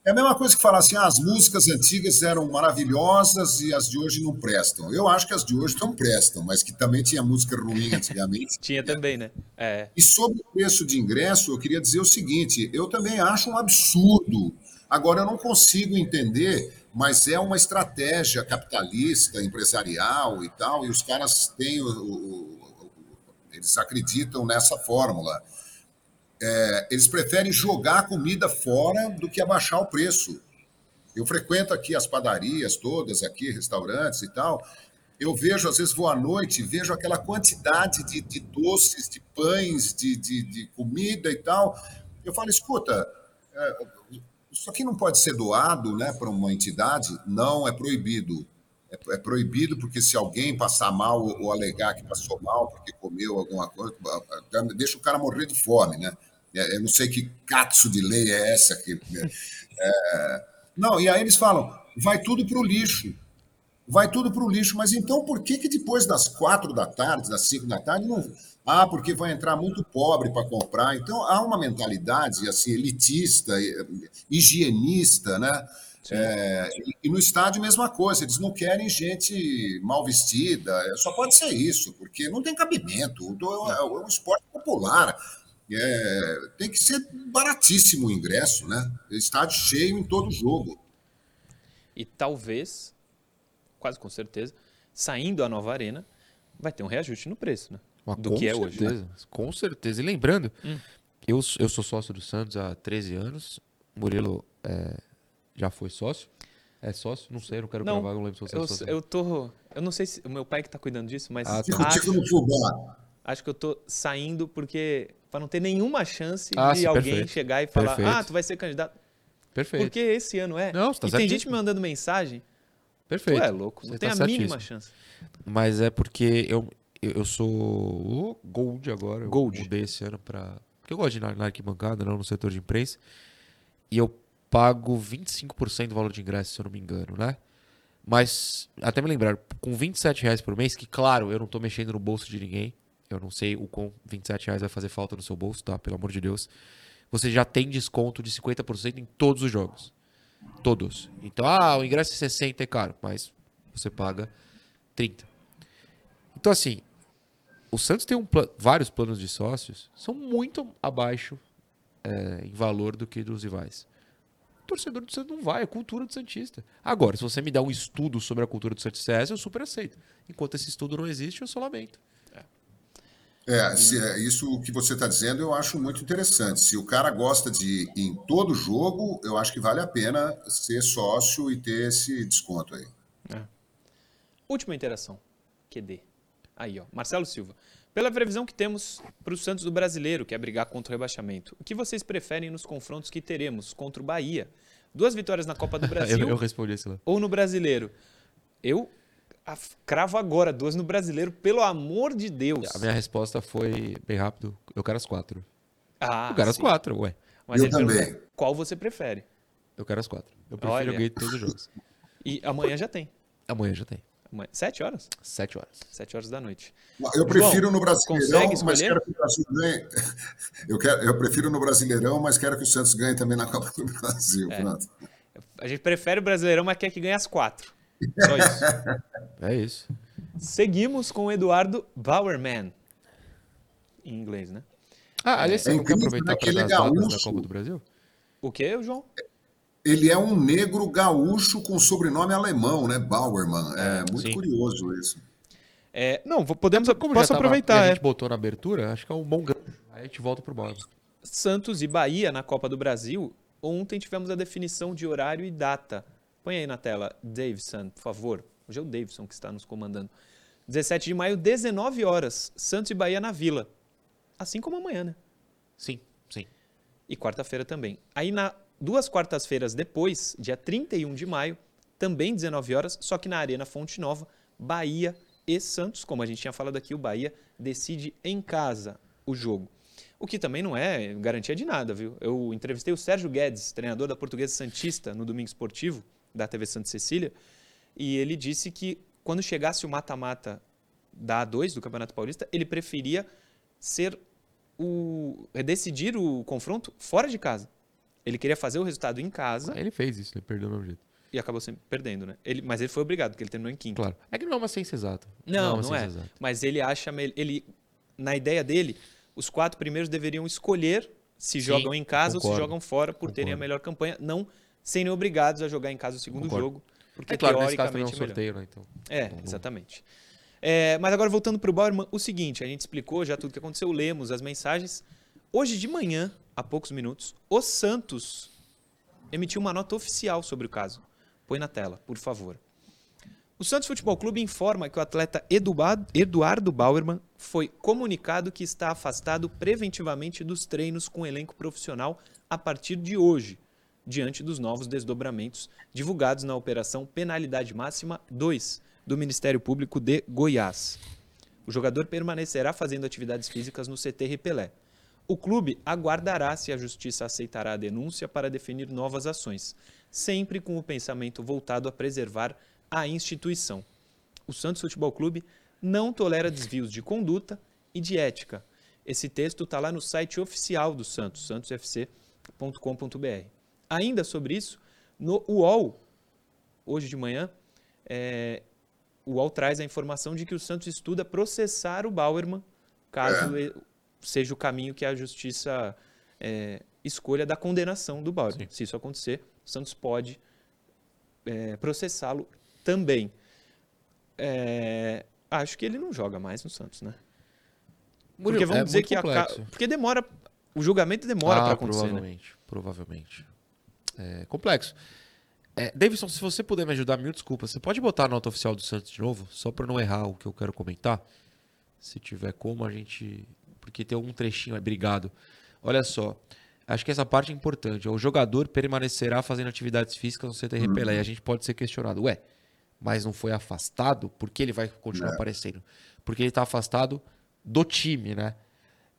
é a mesma coisa que falar assim, ah, as músicas antigas eram maravilhosas e as de hoje não prestam. Eu acho que as de hoje não prestam, mas que também tinha música ruim antigamente. *laughs* tinha também, né? É. E sobre o preço de ingresso, eu queria dizer o seguinte: eu também acho um absurdo. Agora, eu não consigo entender mas é uma estratégia capitalista, empresarial e tal, e os caras têm o, o, eles acreditam nessa fórmula. É, eles preferem jogar a comida fora do que abaixar o preço. Eu frequento aqui as padarias todas, aqui, restaurantes e tal. Eu vejo, às vezes vou à noite, vejo aquela quantidade de, de doces, de pães, de, de, de, comida e tal. Eu falo, escuta, é, isso aqui não pode ser doado né, para uma entidade? Não, é proibido. É, é, proibido porque se alguém passar mal ou, alegar que passou mal porque comeu alguma coisa, deixa o cara morrer de fome, né? É, eu não sei que catso de lei é essa que... É, não, e aí eles falam, vai tudo para o lixo. Vai tudo para o lixo. Mas então por que, que depois das quatro da tarde, das cinco da tarde, não. Ah, porque vai entrar muito pobre para comprar. Então há uma mentalidade assim, elitista, higienista, né? É, e no estádio, mesma coisa, eles não querem gente mal vestida, só pode ser isso, porque não tem cabimento. É um esporte popular. É, tem que ser baratíssimo o ingresso, né? Estádio cheio em todo jogo. E talvez, quase com certeza, saindo a nova arena, vai ter um reajuste no preço, né? Mas do que é certeza, hoje. Né? Com certeza. E lembrando, hum. eu, eu sou sócio do Santos há 13 anos. Murilo é, já foi sócio. É sócio? Não sei, não quero não, gravar, não lembro se você eu, é sócio. Eu tô. Eu não sei se. O meu pai que tá cuidando disso, mas. Ah, tá. acho, no fubá. acho que eu tô saindo porque para não ter nenhuma chance ah, de sim, alguém perfeito. chegar e falar: perfeito. ah, tu vai ser candidato. Perfeito. Porque esse ano é. Não, você tá e tem gente me mandando mensagem. Perfeito. Tu é louco, não você tem tá a mínima chance. Mas é porque eu, eu sou o Gold agora. Gold. Eu mudei esse ano para. Porque eu gosto de ir na arquibancada, não no setor de imprensa. E eu pago 25% do valor de ingresso, se eu não me engano, né? Mas, até me lembrar, com 27 reais por mês, que claro, eu não estou mexendo no bolso de ninguém, eu não sei o quão 27 reais vai fazer falta no seu bolso, tá? Pelo amor de Deus. Você já tem desconto de 50% em todos os jogos. Todos. Então, ah, o ingresso é 60 é caro, mas você paga 30. Então, assim, o Santos tem um pl vários planos de sócios, são muito abaixo é, em valor do que dos rivais. O torcedor do Santos não vai, é cultura do Santista. Agora, se você me dá um estudo sobre a cultura do Santos eu super aceito. Enquanto esse estudo não existe, eu só lamento. É, se é isso que você está dizendo, eu acho muito interessante. Se o cara gosta de ir em todo jogo, eu acho que vale a pena ser sócio e ter esse desconto aí. É. Última interação. QD. Aí, ó. Marcelo Silva. Pela previsão que temos para o Santos do Brasileiro, que é brigar contra o rebaixamento, o que vocês preferem nos confrontos que teremos contra o Bahia? Duas vitórias na Copa do *laughs* Brasil eu, eu respondi isso lá. ou no Brasileiro? Eu cravo agora, duas no brasileiro, pelo amor de Deus. A minha resposta foi bem rápido. Eu quero as quatro. Ah, eu quero sim. as quatro, ué. Mas eu também. qual você prefere? Eu quero as quatro. Eu prefiro Olha. ganhar todos os jogos. E amanhã já tem. Amanhã já tem. Sete horas? Sete horas. Sete horas da noite. Eu prefiro João, no Brasileirão, mas quero que o Brasil ganhe. *laughs* Eu, quero, eu prefiro no Brasileirão, mas quero que o Santos ganhe também na Copa do Brasil. É. A gente prefere o Brasileirão, mas quer que ganhe as quatro. *laughs* Só isso. é isso. Seguimos com o Eduardo Bauerman. Em inglês, né? Ah, aliás, você é não quer aproveitar para dar as datas da Copa do Brasil? O que, João? Ele é um negro gaúcho com sobrenome alemão, né? Bauerman. É, é muito Sim. curioso isso. É, não, podemos Como posso tava, aproveitar. A é. gente botou na abertura, acho que é um bom gancho. Aí a gente volta pro Bauerman. Santos e Bahia na Copa do Brasil. Ontem tivemos a definição de horário e data. Põe aí na tela, Davidson, por favor. Hoje é o Davidson que está nos comandando. 17 de maio, 19 horas, Santos e Bahia na Vila. Assim como amanhã, né? Sim, sim. E quarta-feira também. Aí, na duas quartas-feiras depois, dia 31 de maio, também 19 horas, só que na Arena Fonte Nova, Bahia e Santos. Como a gente tinha falado aqui, o Bahia decide em casa o jogo. O que também não é garantia de nada, viu? Eu entrevistei o Sérgio Guedes, treinador da Portuguesa Santista, no Domingo Esportivo, da TV Santa Cecília, e ele disse que quando chegasse o mata-mata da A2 do Campeonato Paulista, ele preferia ser o decidir o confronto fora de casa. Ele queria fazer o resultado em casa. ele fez isso, ele perdeu no jeito. E acabou sempre perdendo, né? Ele, mas ele foi obrigado, porque ele terminou em quinto. Claro. É que não é uma ciência exata. Não, não, é. Não é. Mas ele acha. Ele, na ideia dele, os quatro primeiros deveriam escolher se Sim, jogam em casa concordo, ou se jogam fora por concordo. terem a melhor campanha. Não serem obrigados a jogar em casa o segundo Concordo. jogo, porque É claro, nesse caso também é um sorteio, né? Então, É, não- exatamente. É, mas agora voltando para o Bauerman, o seguinte, a gente explicou já tudo que aconteceu, lemos as mensagens. Hoje de manhã, há poucos minutos, o Santos emitiu uma nota oficial sobre o caso. Põe na tela, por favor. O Santos Futebol Clube informa que o atleta Eduardo, Bauerman foi comunicado que está afastado preventivamente dos treinos com o elenco profissional a partir de hoje, diante dos novos desdobramentos divulgados na Operação Penalidade Máxima 2 do Ministério Público de Goiás. O jogador permanecerá fazendo atividades físicas no CT Pelé. O clube aguardará se a justiça aceitará a denúncia para definir novas ações, sempre com o pensamento voltado a preservar a instituição. O Santos Futebol Clube não tolera desvios de conduta e de ética. Esse texto está lá no site oficial do Santos, santosfc.com.br. Ainda sobre isso, no UOL, hoje de manhã, é, o UOL traz a informação de que o Santos estuda processar o Bauerman, caso e- seja o caminho que a justiça é, escolha da condenação do Bauerman. Se isso acontecer, o Santos pode é, processá-lo também. É, acho que ele não joga mais no Santos, né? Porque vamos é dizer que a porque demora, o julgamento demora ah, para acontecer, né? provavelmente, provavelmente. É complexo. É, Davidson, se você puder me ajudar, mil desculpas. Você pode botar a nota oficial do Santos de novo, só para não errar o que eu quero comentar? Se tiver como, a gente. Porque tem algum trechinho aí. Obrigado. Olha só. Acho que essa parte é importante. O jogador permanecerá fazendo atividades físicas no CTR Pelé. E a gente pode ser questionado. Ué, mas não foi afastado? Por que ele vai continuar aparecendo? Porque ele está afastado do time, né?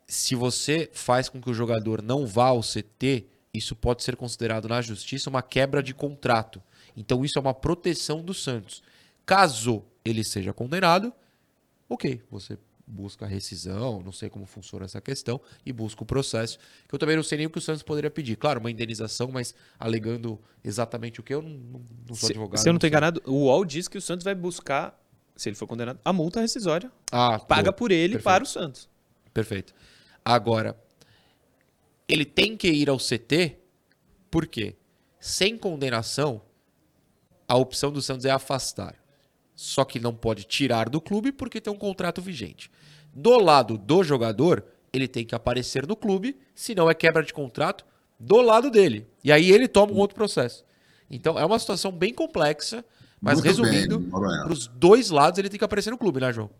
se você faz com que o jogador não vá ao CT, isso pode ser considerado na justiça uma quebra de contrato. Então isso é uma proteção do Santos. Caso ele seja condenado, ok, você busca a rescisão, não sei como funciona essa questão, e busca o processo, que eu também não sei nem o que o Santos poderia pedir. Claro, uma indenização, mas alegando exatamente o que eu não, não, não sou Se, advogado. se eu não estou enganado, o UOL diz que o Santos vai buscar, se ele for condenado, a multa rescisória. Ah, Paga boa. por ele Perfeito. para o Santos. Perfeito. Agora, ele tem que ir ao CT, por quê? Sem condenação, a opção do Santos é afastar. Só que não pode tirar do clube porque tem um contrato vigente. Do lado do jogador, ele tem que aparecer no clube, senão é quebra de contrato do lado dele. E aí ele toma um outro processo. Então é uma situação bem complexa, mas Muito resumindo, para os dois lados ele tem que aparecer no clube, né, João?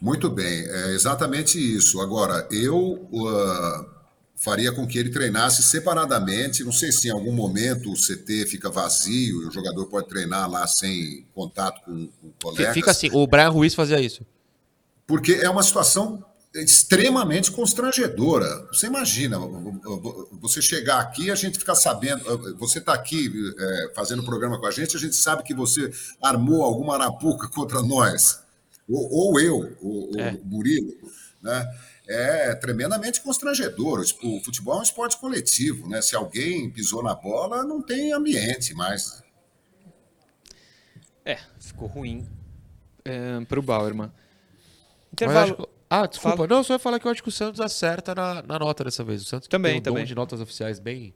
Muito bem, é exatamente isso. Agora, eu ah, faria com que ele treinasse separadamente. Não sei se em algum momento o CT fica vazio e o jogador pode treinar lá sem contato com, com colegas. Fica assim, o Brian Ruiz fazia isso. Porque é uma situação extremamente constrangedora. Você imagina, você chegar aqui, a gente ficar sabendo, você está aqui é, fazendo programa com a gente, a gente sabe que você armou alguma arapuca contra nós, ou, ou eu, ou, É. o Murilo, né? É tremendamente constrangedor. O futebol é um esporte coletivo, né? Se alguém pisou na bola, não tem ambiente mais. É, ficou ruim é, para o Bauerman. Intervalo. acho Ah, desculpa. Fala. Não, eu só ia falar que eu acho que o Santos acerta na, na nota dessa vez. O Santos Também, tem um dom também. de notas oficiais bem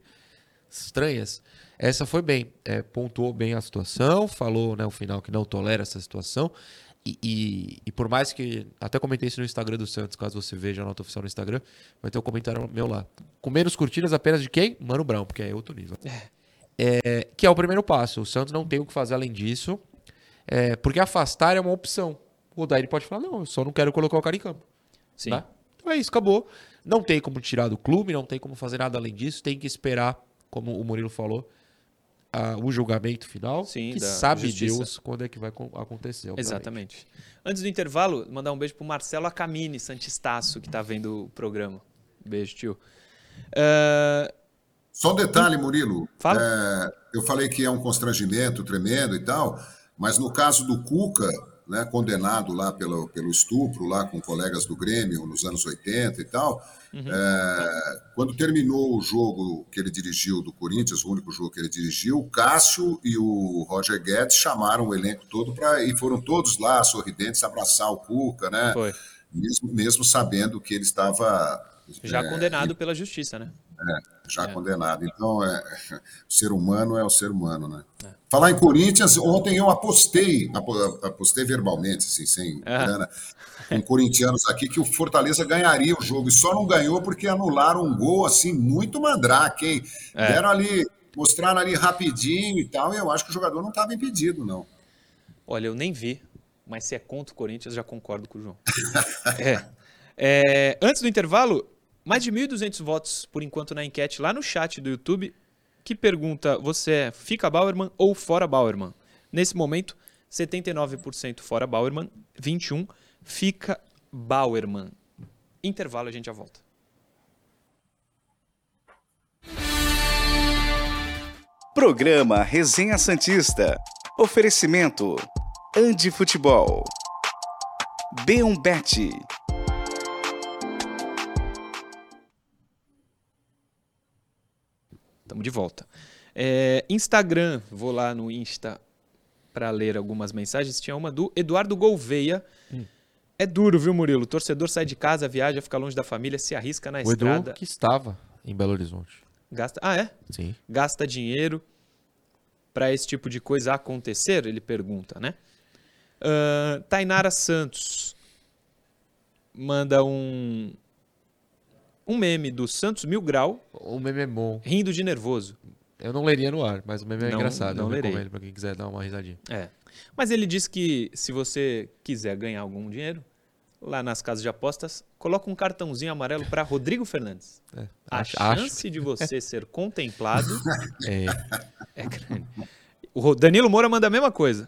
estranhas. Essa foi bem. É, pontuou bem a situação, falou né, o final que não tolera essa situação. E, e- e por mais que. Até comentei isso no Instagram do Santos, caso você veja a nota oficial no Instagram, vai ter um comentário meu lá. Com menos curtidas apenas de quem? Mano Brown, porque é outro nível. É, que é o primeiro passo. O Santos não tem o que fazer além disso, é, porque afastar é uma opção. O Daí pode falar: não, eu só não quero colocar o cara em campo. Sim. Tá? Então é isso, acabou. Não tem como tirar do clube, não tem como fazer nada além disso. Tem que esperar, como o Murilo falou, a- o julgamento final. Sim, que sabe justiça. Deus quando é que vai co- acontecer. obviamente. Exatamente. Antes do intervalo, mandar um beijo pro Marcelo Acamini, Santistaço, que tá vendo o programa. Beijo, tio. É, Só um detalhe, Murilo. Fala. É, eu falei que é um constrangimento tremendo e tal, mas no caso do Cuca, né, condenado lá pelo, pelo estupro, lá com colegas do Grêmio nos anos 80 e tal, é, quando terminou o jogo que ele dirigiu do Corinthians, o único jogo que ele dirigiu, o Cássio e o Roger Guedes chamaram o elenco todo para e foram todos lá sorridentes abraçar o Cuca, né? foi. Mesmo, mesmo sabendo que ele estava Já é, condenado pela justiça, né? Já condenado. Então, é, *laughs* o ser humano é o ser humano, né? Falar em Corinthians, ontem eu apostei, apo- apostei verbalmente, assim, sem grana, com corintianos aqui, que o Fortaleza ganharia o jogo. E só não ganhou porque anularam um gol, assim, muito mandrake, hein? É. Deram ali, mostraram ali rapidinho e tal, e eu acho que o jogador não estava impedido, não. Olha, eu nem vi, mas se é contra o Corinthians, já concordo com o João. *laughs* É. É, antes do intervalo, mais de 1.200 votos por enquanto na enquete lá no chat do YouTube, que pergunta: você é fica Bauerman ou fora Bauerman? Nesse momento, 79% fora Bauerman, 21% fica Bauerman. Intervalo, a gente já volta. Programa Resenha Santista. Oferecimento: Andi Futebol. B1 Bet. Estamos de volta. É, Instagram, vou lá no Insta para ler algumas mensagens. Tinha uma do Eduardo Gouveia. É duro, viu, Murilo? O torcedor sai de casa, viaja, fica longe da família, se arrisca na O Edu estrada, que estava em Belo Horizonte. gasta. Ah, é? Sim. Gasta dinheiro para esse tipo de coisa acontecer? Ele pergunta, né? Ahn, Tainara Santos manda um um meme do Santos Mil Grau O meme é bom. rindo de nervoso. Eu não leria no ar, mas o meme é Não- engraçado. não eu lerei. recomendo pra quem quiser dar uma risadinha. É. Mas ele diz que se você quiser ganhar algum dinheiro, lá nas casas de apostas, coloca um cartãozinho amarelo para Rodrigo Fernandes. É, A acho, acho. chance de você ser contemplado *laughs* É. é grande. O Danilo Moura manda a mesma coisa.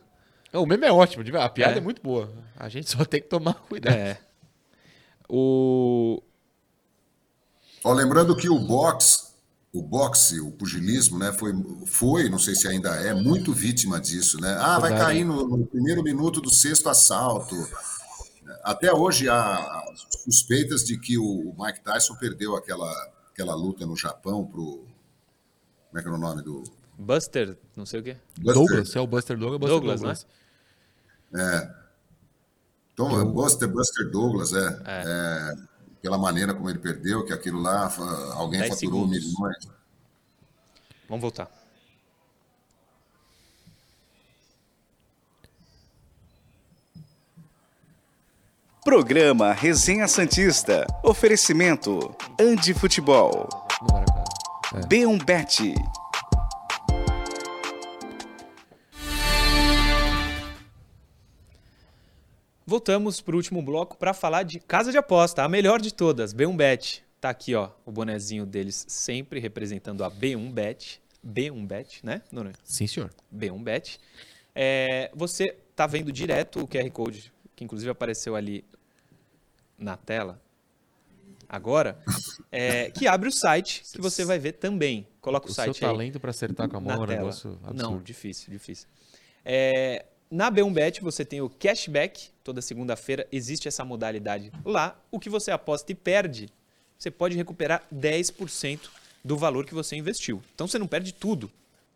O meme é ótimo, a piada É. é. muito boa. A gente só tem que tomar cuidado. É. O Ó, lembrando que o boxe, o boxe, o pugilismo, né, foi, foi, não sei se ainda é, muito vítima disso, né? Ah, vai Verdade. cair no, no primeiro minuto do sexto assalto. Até hoje há suspeitas de que o Mike Tyson perdeu aquela, aquela luta no Japão pro. Como é que é o nome do. Buster, não sei o quê. Buster- Douglas, se é o Buster Douglas, Buster Douglas, Douglas. né? Então, Buster, Buster Douglas, é, é, Pela maneira como ele perdeu, que aquilo lá, alguém 10 faturou segundos. milhões. Vamos voltar. Programa Resenha Santista. Oferecimento: Andi Futebol. No Maracanã. É. B1 Bet. Voltamos para o último bloco para falar de casa de aposta, a melhor de todas, B1Bet. Tá aqui, ó, o bonezinho deles sempre representando a B1Bet. B1Bet, né, Noronha? Sim, senhor. B1Bet. É, você tá vendo direto o QR Code, que inclusive apareceu ali na tela agora, é, que abre o site que você vai ver também. Coloca o, O seu site aí talento pra acertar com a mão é um negócio absurdo. Não, difícil, difícil. É, na B1Bet você tem o cashback. Toda segunda-feira existe essa modalidade lá. O que você aposta e perde, você pode recuperar 10% do valor que você investiu. Então você não perde tudo.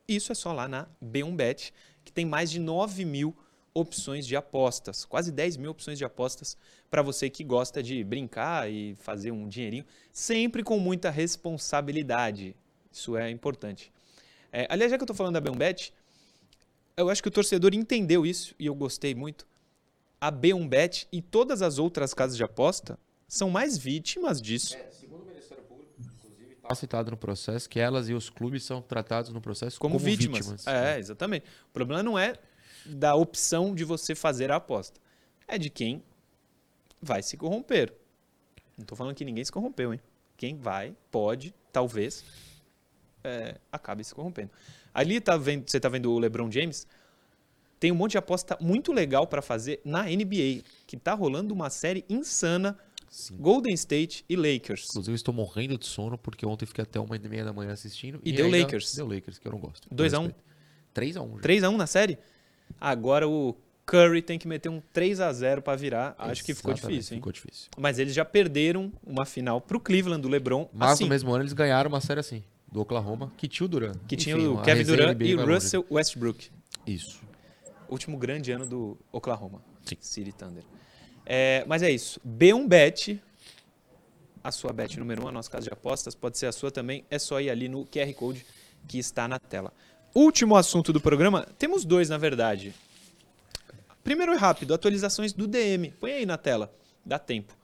Isso é só lá na B1Bet, que tem mais de 9 mil opções de apostas, quase 10 mil opções de apostas para você que gosta de brincar e fazer um dinheirinho, sempre com muita responsabilidade. Isso é importante. É, aliás, já que eu estou falando da B1Bet, eu acho que o torcedor entendeu isso e eu gostei muito. A B1Bet e todas as outras casas de aposta são mais vítimas disso. Está citado no processo que elas e os clubes são tratados no processo como, como, vítimas. É, exatamente. O problema não é da opção de você fazer a aposta. É de quem vai se corromper. Não estou falando que ninguém se corrompeu, hein? Quem vai, pode, talvez, é, acabe se corrompendo. Ali tá vendo, você está vendo o LeBron James, tem um monte de aposta muito legal para fazer na NBA, que tá rolando uma série insana, Golden State e Lakers. Inclusive, eu estou morrendo de sono porque ontem fiquei até uma e meia da manhã assistindo. E deu ainda Lakers. Deu Lakers, que eu não gosto. 2 a 1? 3x1. 3x1 na série? Agora o Curry tem que meter um 3x0 para virar. Acho que ficou difícil, hein? Ficou difícil. Mas eles já perderam uma final pro Cleveland do LeBron. Mas assim, no mesmo ano eles ganharam uma série assim, do Oklahoma, que tinha o Durant. que Enfim, tinha o Kevin NBA e longe. Russell Westbrook. Isso. Último grande ano do Oklahoma Sim. City Thunder. É, mas é isso. B1Bet. a sua bet número 1, um, a nossa casa de apostas, pode ser a sua também, é só ir ali no QR Code que está na tela. Último assunto do programa, temos dois na verdade. Primeiro é rápido, atualizações do DM. Põe aí na tela, dá tempo.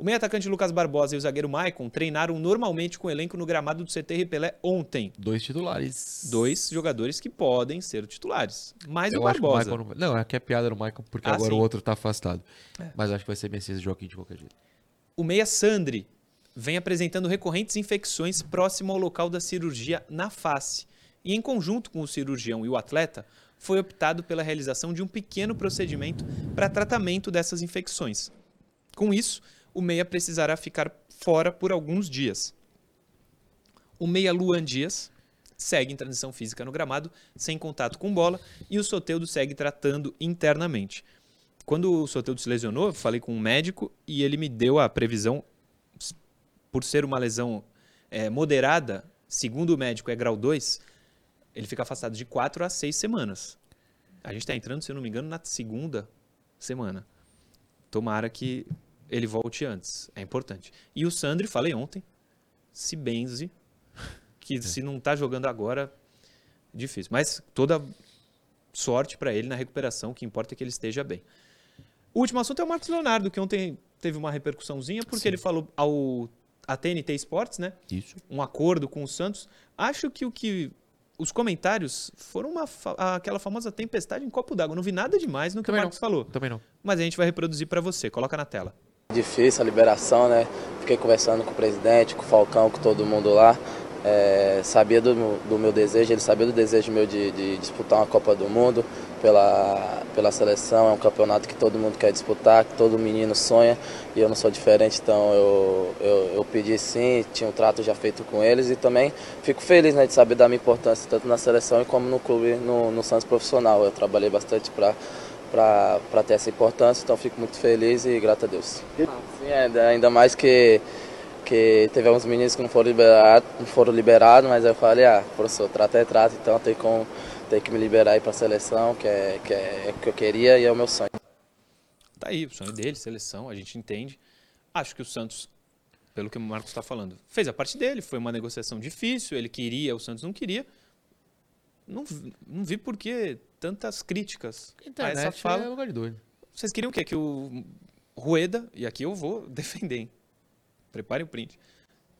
O meio atacante Lucas Barbosa e o zagueiro Maicon treinaram normalmente com o elenco no gramado do CT Repelé ontem. Dois titulares. Dois jogadores que podem ser titulares. Mais Eu o Barbosa. Michael não... não, é que é piada no Michael, porque Ah, agora sim. o outro tá afastado. Mas acho que vai ser Messias e Joaquim de qualquer jeito. O meia Sandri vem apresentando recorrentes infecções próximo ao local da cirurgia na face. E em conjunto com o cirurgião e o atleta, foi optado pela realização de um pequeno procedimento para tratamento dessas infecções. Com isso, o meia precisará ficar fora por alguns dias. O meia Luan Dias segue em transição física no gramado, sem contato com bola, e o Soteudo segue tratando internamente. Quando o Soteudo se lesionou, falei com um médico e ele me deu a previsão, por ser uma lesão eh, moderada, segundo o médico é grau 2, ele fica afastado de 4 a 6 semanas. A gente está entrando, se eu não me engano, na segunda semana. Tomara que ele volte antes, é importante. E o Sandri, falei ontem, se benze, que se não está jogando agora, difícil. Mas toda sorte para ele na recuperação, o que importa é que ele esteja bem. O último assunto é o Marcos Leonardo, que ontem teve uma repercussãozinha, porque ele falou ao a TNT Sports, né? Isso. Um acordo com o Santos. Acho que o que os comentários foram uma fa- aquela famosa tempestade em copo d'água. Não vi nada demais no que Também o não. Marcos falou, Também não. mas a gente vai reproduzir para você. Coloca na tela. Difícil a liberação, né? Fiquei conversando com o presidente, com o Falcão, com todo mundo lá. É, sabia do, do meu desejo, ele sabia do desejo meu de, de disputar uma Copa do Mundo pela, pela seleção. É um campeonato que todo mundo quer disputar, que todo menino sonha e eu não sou diferente, então eu, eu, eu pedi sim, tinha um trato já feito com eles e também fico feliz né, de saber da minha importância tanto na seleção e como no clube, no, no Santos Profissional. Eu trabalhei bastante para para ter essa importância, então fico muito feliz e grato a Deus. Sim, ainda, ainda mais que, que teve alguns meninos que não foram liberados, não foram liberados, mas eu falei, ah, professor, trato é trato, então tem, com, tem que me liberar aí para a seleção, que é, que é o que eu queria e é o meu sonho. Tá aí, o sonho dele, seleção, a gente entende. Acho que o Santos, pelo que o Marcos está falando, fez a parte dele, foi uma negociação difícil, ele queria, o Santos não queria. Não, vi- não vi por que tantas críticas a Internet essa fala. é lugar de doido. Vocês queriam o quê? Que o Rueda, e aqui eu vou defender, hein? Preparem o print.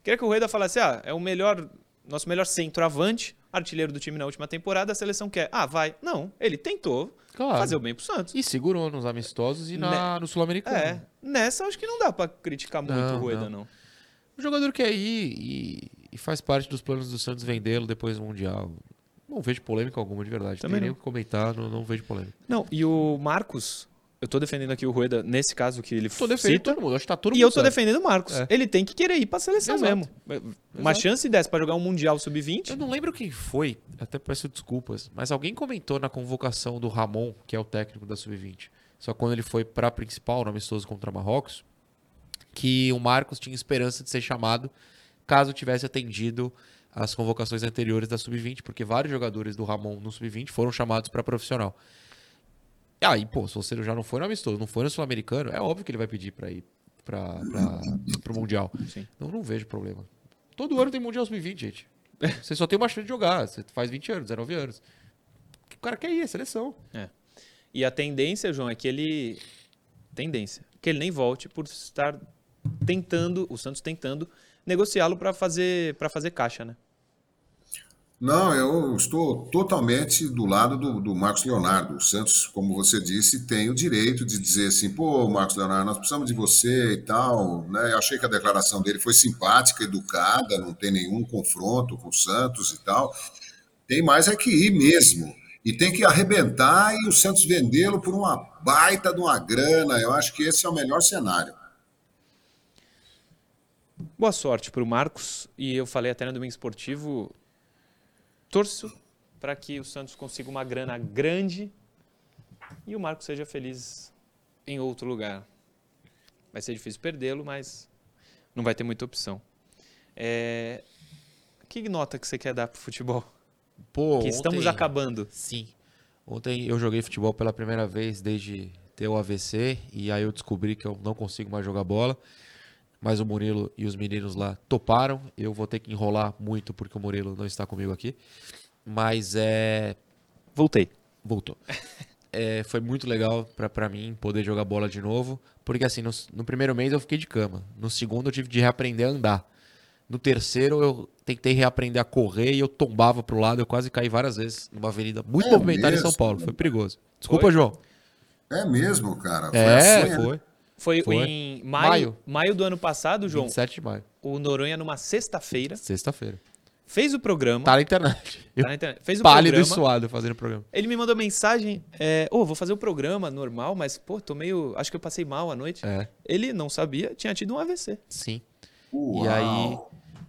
Queria que o Rueda falasse, ah, é o melhor, nosso melhor centroavante, artilheiro do time na última temporada, a seleção quer. Ah, vai. Não, ele tentou Claro. fazer o bem pro Santos. E segurou nos amistosos e na, no Sul-Americano. É, nessa acho que não dá pra criticar muito Não, o Rueda, não. não. O jogador quer ir e, e faz parte dos planos do Santos vendê-lo depois do Mundial. Não vejo polêmica alguma, de verdade. Também Tem nem não. o que comentar, não, não vejo polêmica. Não, e o Marcos, eu tô defendendo aqui o Rueda nesse caso que ele Tô defendendo cita, todo mundo, acho que tá todo e mundo eu tô certo. defendendo o Marcos. É. Ele tem que querer ir pra seleção Exato. mesmo. Uma Exato. chance dessa pra jogar um Mundial Sub-20, Eu não lembro quem foi, até peço desculpas, mas alguém comentou na convocação do Ramon, que é o técnico da Sub-20, só quando ele foi pra principal, no amistoso contra Marrocos, que o Marcos tinha esperança de ser chamado caso tivesse atendido as convocações anteriores da Sub-20, porque vários jogadores do Ramon no Sub-20 foram chamados para profissional. E aí, pô, se você já não foi no amistoso, não foi no Sul-Americano, é óbvio que ele vai pedir para ir para o Mundial. Sim. Então não vejo problema. Todo ano tem Mundial Sub-20, gente. *laughs* Você só tem uma chance de jogar. Você faz 20 anos, 19 anos. O cara quer ir, é seleção. E a tendência, João, é que ele. Tendência. Que ele nem volte por estar tentando, o Santos tentando, negociá-lo para fazer, pra fazer caixa, né? Não, eu estou totalmente do lado do, do Marcos Leonardo. O Santos, como você disse, tem o direito de dizer assim, pô, Marcos Leonardo, nós precisamos de você e tal. Né? Eu achei que a declaração dele foi simpática, educada, não tem nenhum confronto com o Santos e tal. Tem mais é que ir mesmo. E tem que arrebentar e o Santos vendê-lo por uma baita de uma grana. Eu acho que esse é o melhor cenário. Boa sorte para o Marcos. E eu falei até no Domingo Esportivo, torço para que o Santos consiga uma grana grande e o Marcos seja feliz em outro lugar. Vai ser difícil perdê-lo, mas não vai ter muita opção. É, Que nota que você quer dar para o futebol? Pô, que estamos ontem- acabando. Sim. Ontem eu joguei futebol pela primeira vez desde ter o AVC e aí eu descobri que eu não consigo mais jogar bola. Mas o Murilo e os meninos lá toparam. Eu vou ter que enrolar muito porque o Murilo não está comigo aqui. Mas é. Voltei. Voltou. *laughs* É, foi muito legal pra, pra mim poder jogar bola de novo. Porque assim, no, no primeiro mês eu fiquei de cama. No segundo eu tive de reaprender a andar. No terceiro eu tentei reaprender a correr e eu tombava pro lado. Eu quase caí várias vezes numa avenida muito É movimentada em São mesmo? Paulo. Foi perigoso. Desculpa, Foi? João. É mesmo, cara. Foi É, assim, né? foi. Foi, Foi. em maio, Maio. maio do ano passado, João. 27 de maio. O Noronha, numa sexta-feira, Sexta-feira. fez o programa. Tá na internet. Tá na internet, fez o pálido e programa. suado fazendo o programa. Ele me mandou mensagem, é, ô, vou fazer o programa normal, mas, pô, tô meio. Acho que eu passei mal à noite. É, Ele não sabia, tinha tido um AVC. sim. Uau. E aí.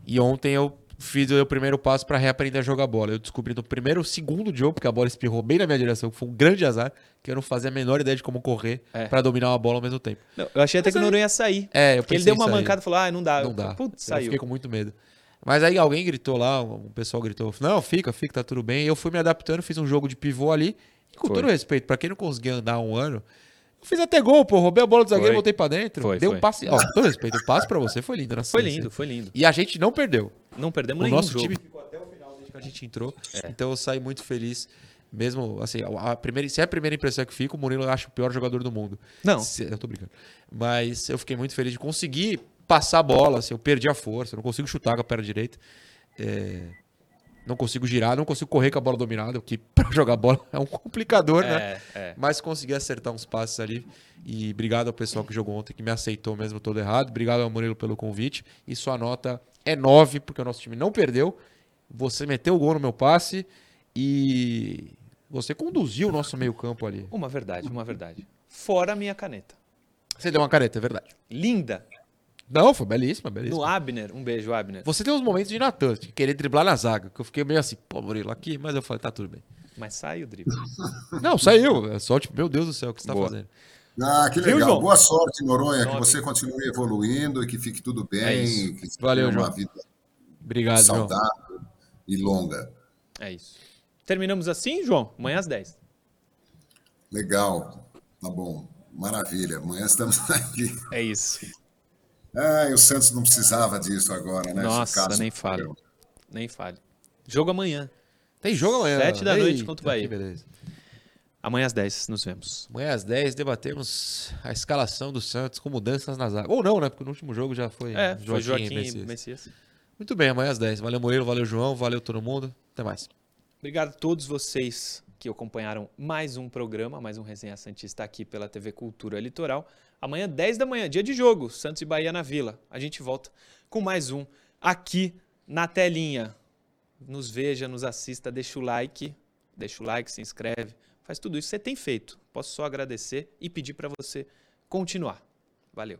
E ontem eu fiz o primeiro passo pra reaprender a jogar bola. Eu descobri no primeiro segundo jogo, porque a bola espirrou bem na minha direção, que foi um grande azar, que eu não fazia a menor ideia de como correr É. pra dominar uma bola ao mesmo tempo. Não, eu achei até Mas que o Noronha ia sair. É, eu Porque ele deu uma mancada e falou, ah, não dá. Não dá. Putz, Eu saiu. fiquei com muito medo. Mas aí alguém gritou lá, um pessoal gritou, não, fica, fica, tá tudo bem. E eu fui me adaptando, fiz um jogo de pivô ali. E com Foi. todo respeito, pra quem não conseguia andar um ano, eu fiz até gol, pô. Roubei a bola do zagueiro, Foi. voltei pra dentro. Foi, Dei foi. um passe. Ó, todo respeito, o passe pra você foi lindo Foi lindo, foi lindo. E a gente não perdeu. Não perdemos O nenhum nosso jogo. time ficou até o final desde que a gente entrou. Então eu saí muito feliz. Mesmo, assim, a primeira, se é a primeira impressão que fica, o Murilo eu acho o pior jogador do mundo. Não. Se- eu tô brincando. Mas eu fiquei muito feliz de conseguir passar a bola, assim, eu perdi a força, eu não consigo chutar com a perna direita. É, não consigo girar, não consigo correr com a bola dominada, o que *laughs* pra jogar bola é um complicador, né? É, é. Mas consegui acertar uns passes ali. E obrigado ao pessoal que jogou ontem, que me aceitou mesmo todo errado. Obrigado ao Murilo pelo convite. E sua nota é 9, porque o nosso time não perdeu. Você meteu o gol no meu passe e você conduziu o nosso meio-campo ali. Uma verdade, uma verdade. Fora a minha caneta. Você deu uma careta, é verdade. Linda. Não, foi belíssima, belíssima. No Abner. Um beijo, Abner. Você tem uns momentos de Natan, de querer driblar na zaga, que eu fiquei meio assim, pô, Murilo, aqui, mas eu falei, tá tudo bem. Mas sai o drible. *laughs* Não, saiu. É só tipo, meu Deus do céu, o que você tá Boa. fazendo? Ah, que Viu, legal. João? Boa sorte, Noronha. Que você continue evoluindo e que fique tudo bem. É isso. Que você Valeu, tenha uma João. vida Obrigado, João. saudável e longa. É isso. Terminamos assim, João? Amanhã às 10. Legal. Tá bom. Maravilha. Amanhã estamos *laughs* aqui. É isso. Ah, e o Santos não precisava disso agora, né? Nossa, caso- nem fale. Nem fale. Jogo amanhã. Tem jogo amanhã. Sete da noite Eita, contra o Bahia. beleza. Amanhã às 10 nos vemos. Amanhã às 10 debatemos a escalação do Santos com mudanças na zaga. Ou não, né? Porque no último jogo já foi É, foi Joaquim e Messias. Messias. Muito bem, amanhã às 10. Valeu, Murilo. Valeu, João. Valeu todo mundo. Até mais. Obrigado a todos vocês que acompanharam mais um programa, mais um Resenha Santista aqui pela TV Cultura Litoral. Amanhã, 10 da manhã, dia de jogo, Santos e Bahia na Vila. A gente volta com mais um aqui na telinha. Nos veja, nos assista, deixa o like, deixa o like, se inscreve, faz tudo isso. Você tem feito. Posso só agradecer e pedir para você continuar. Valeu.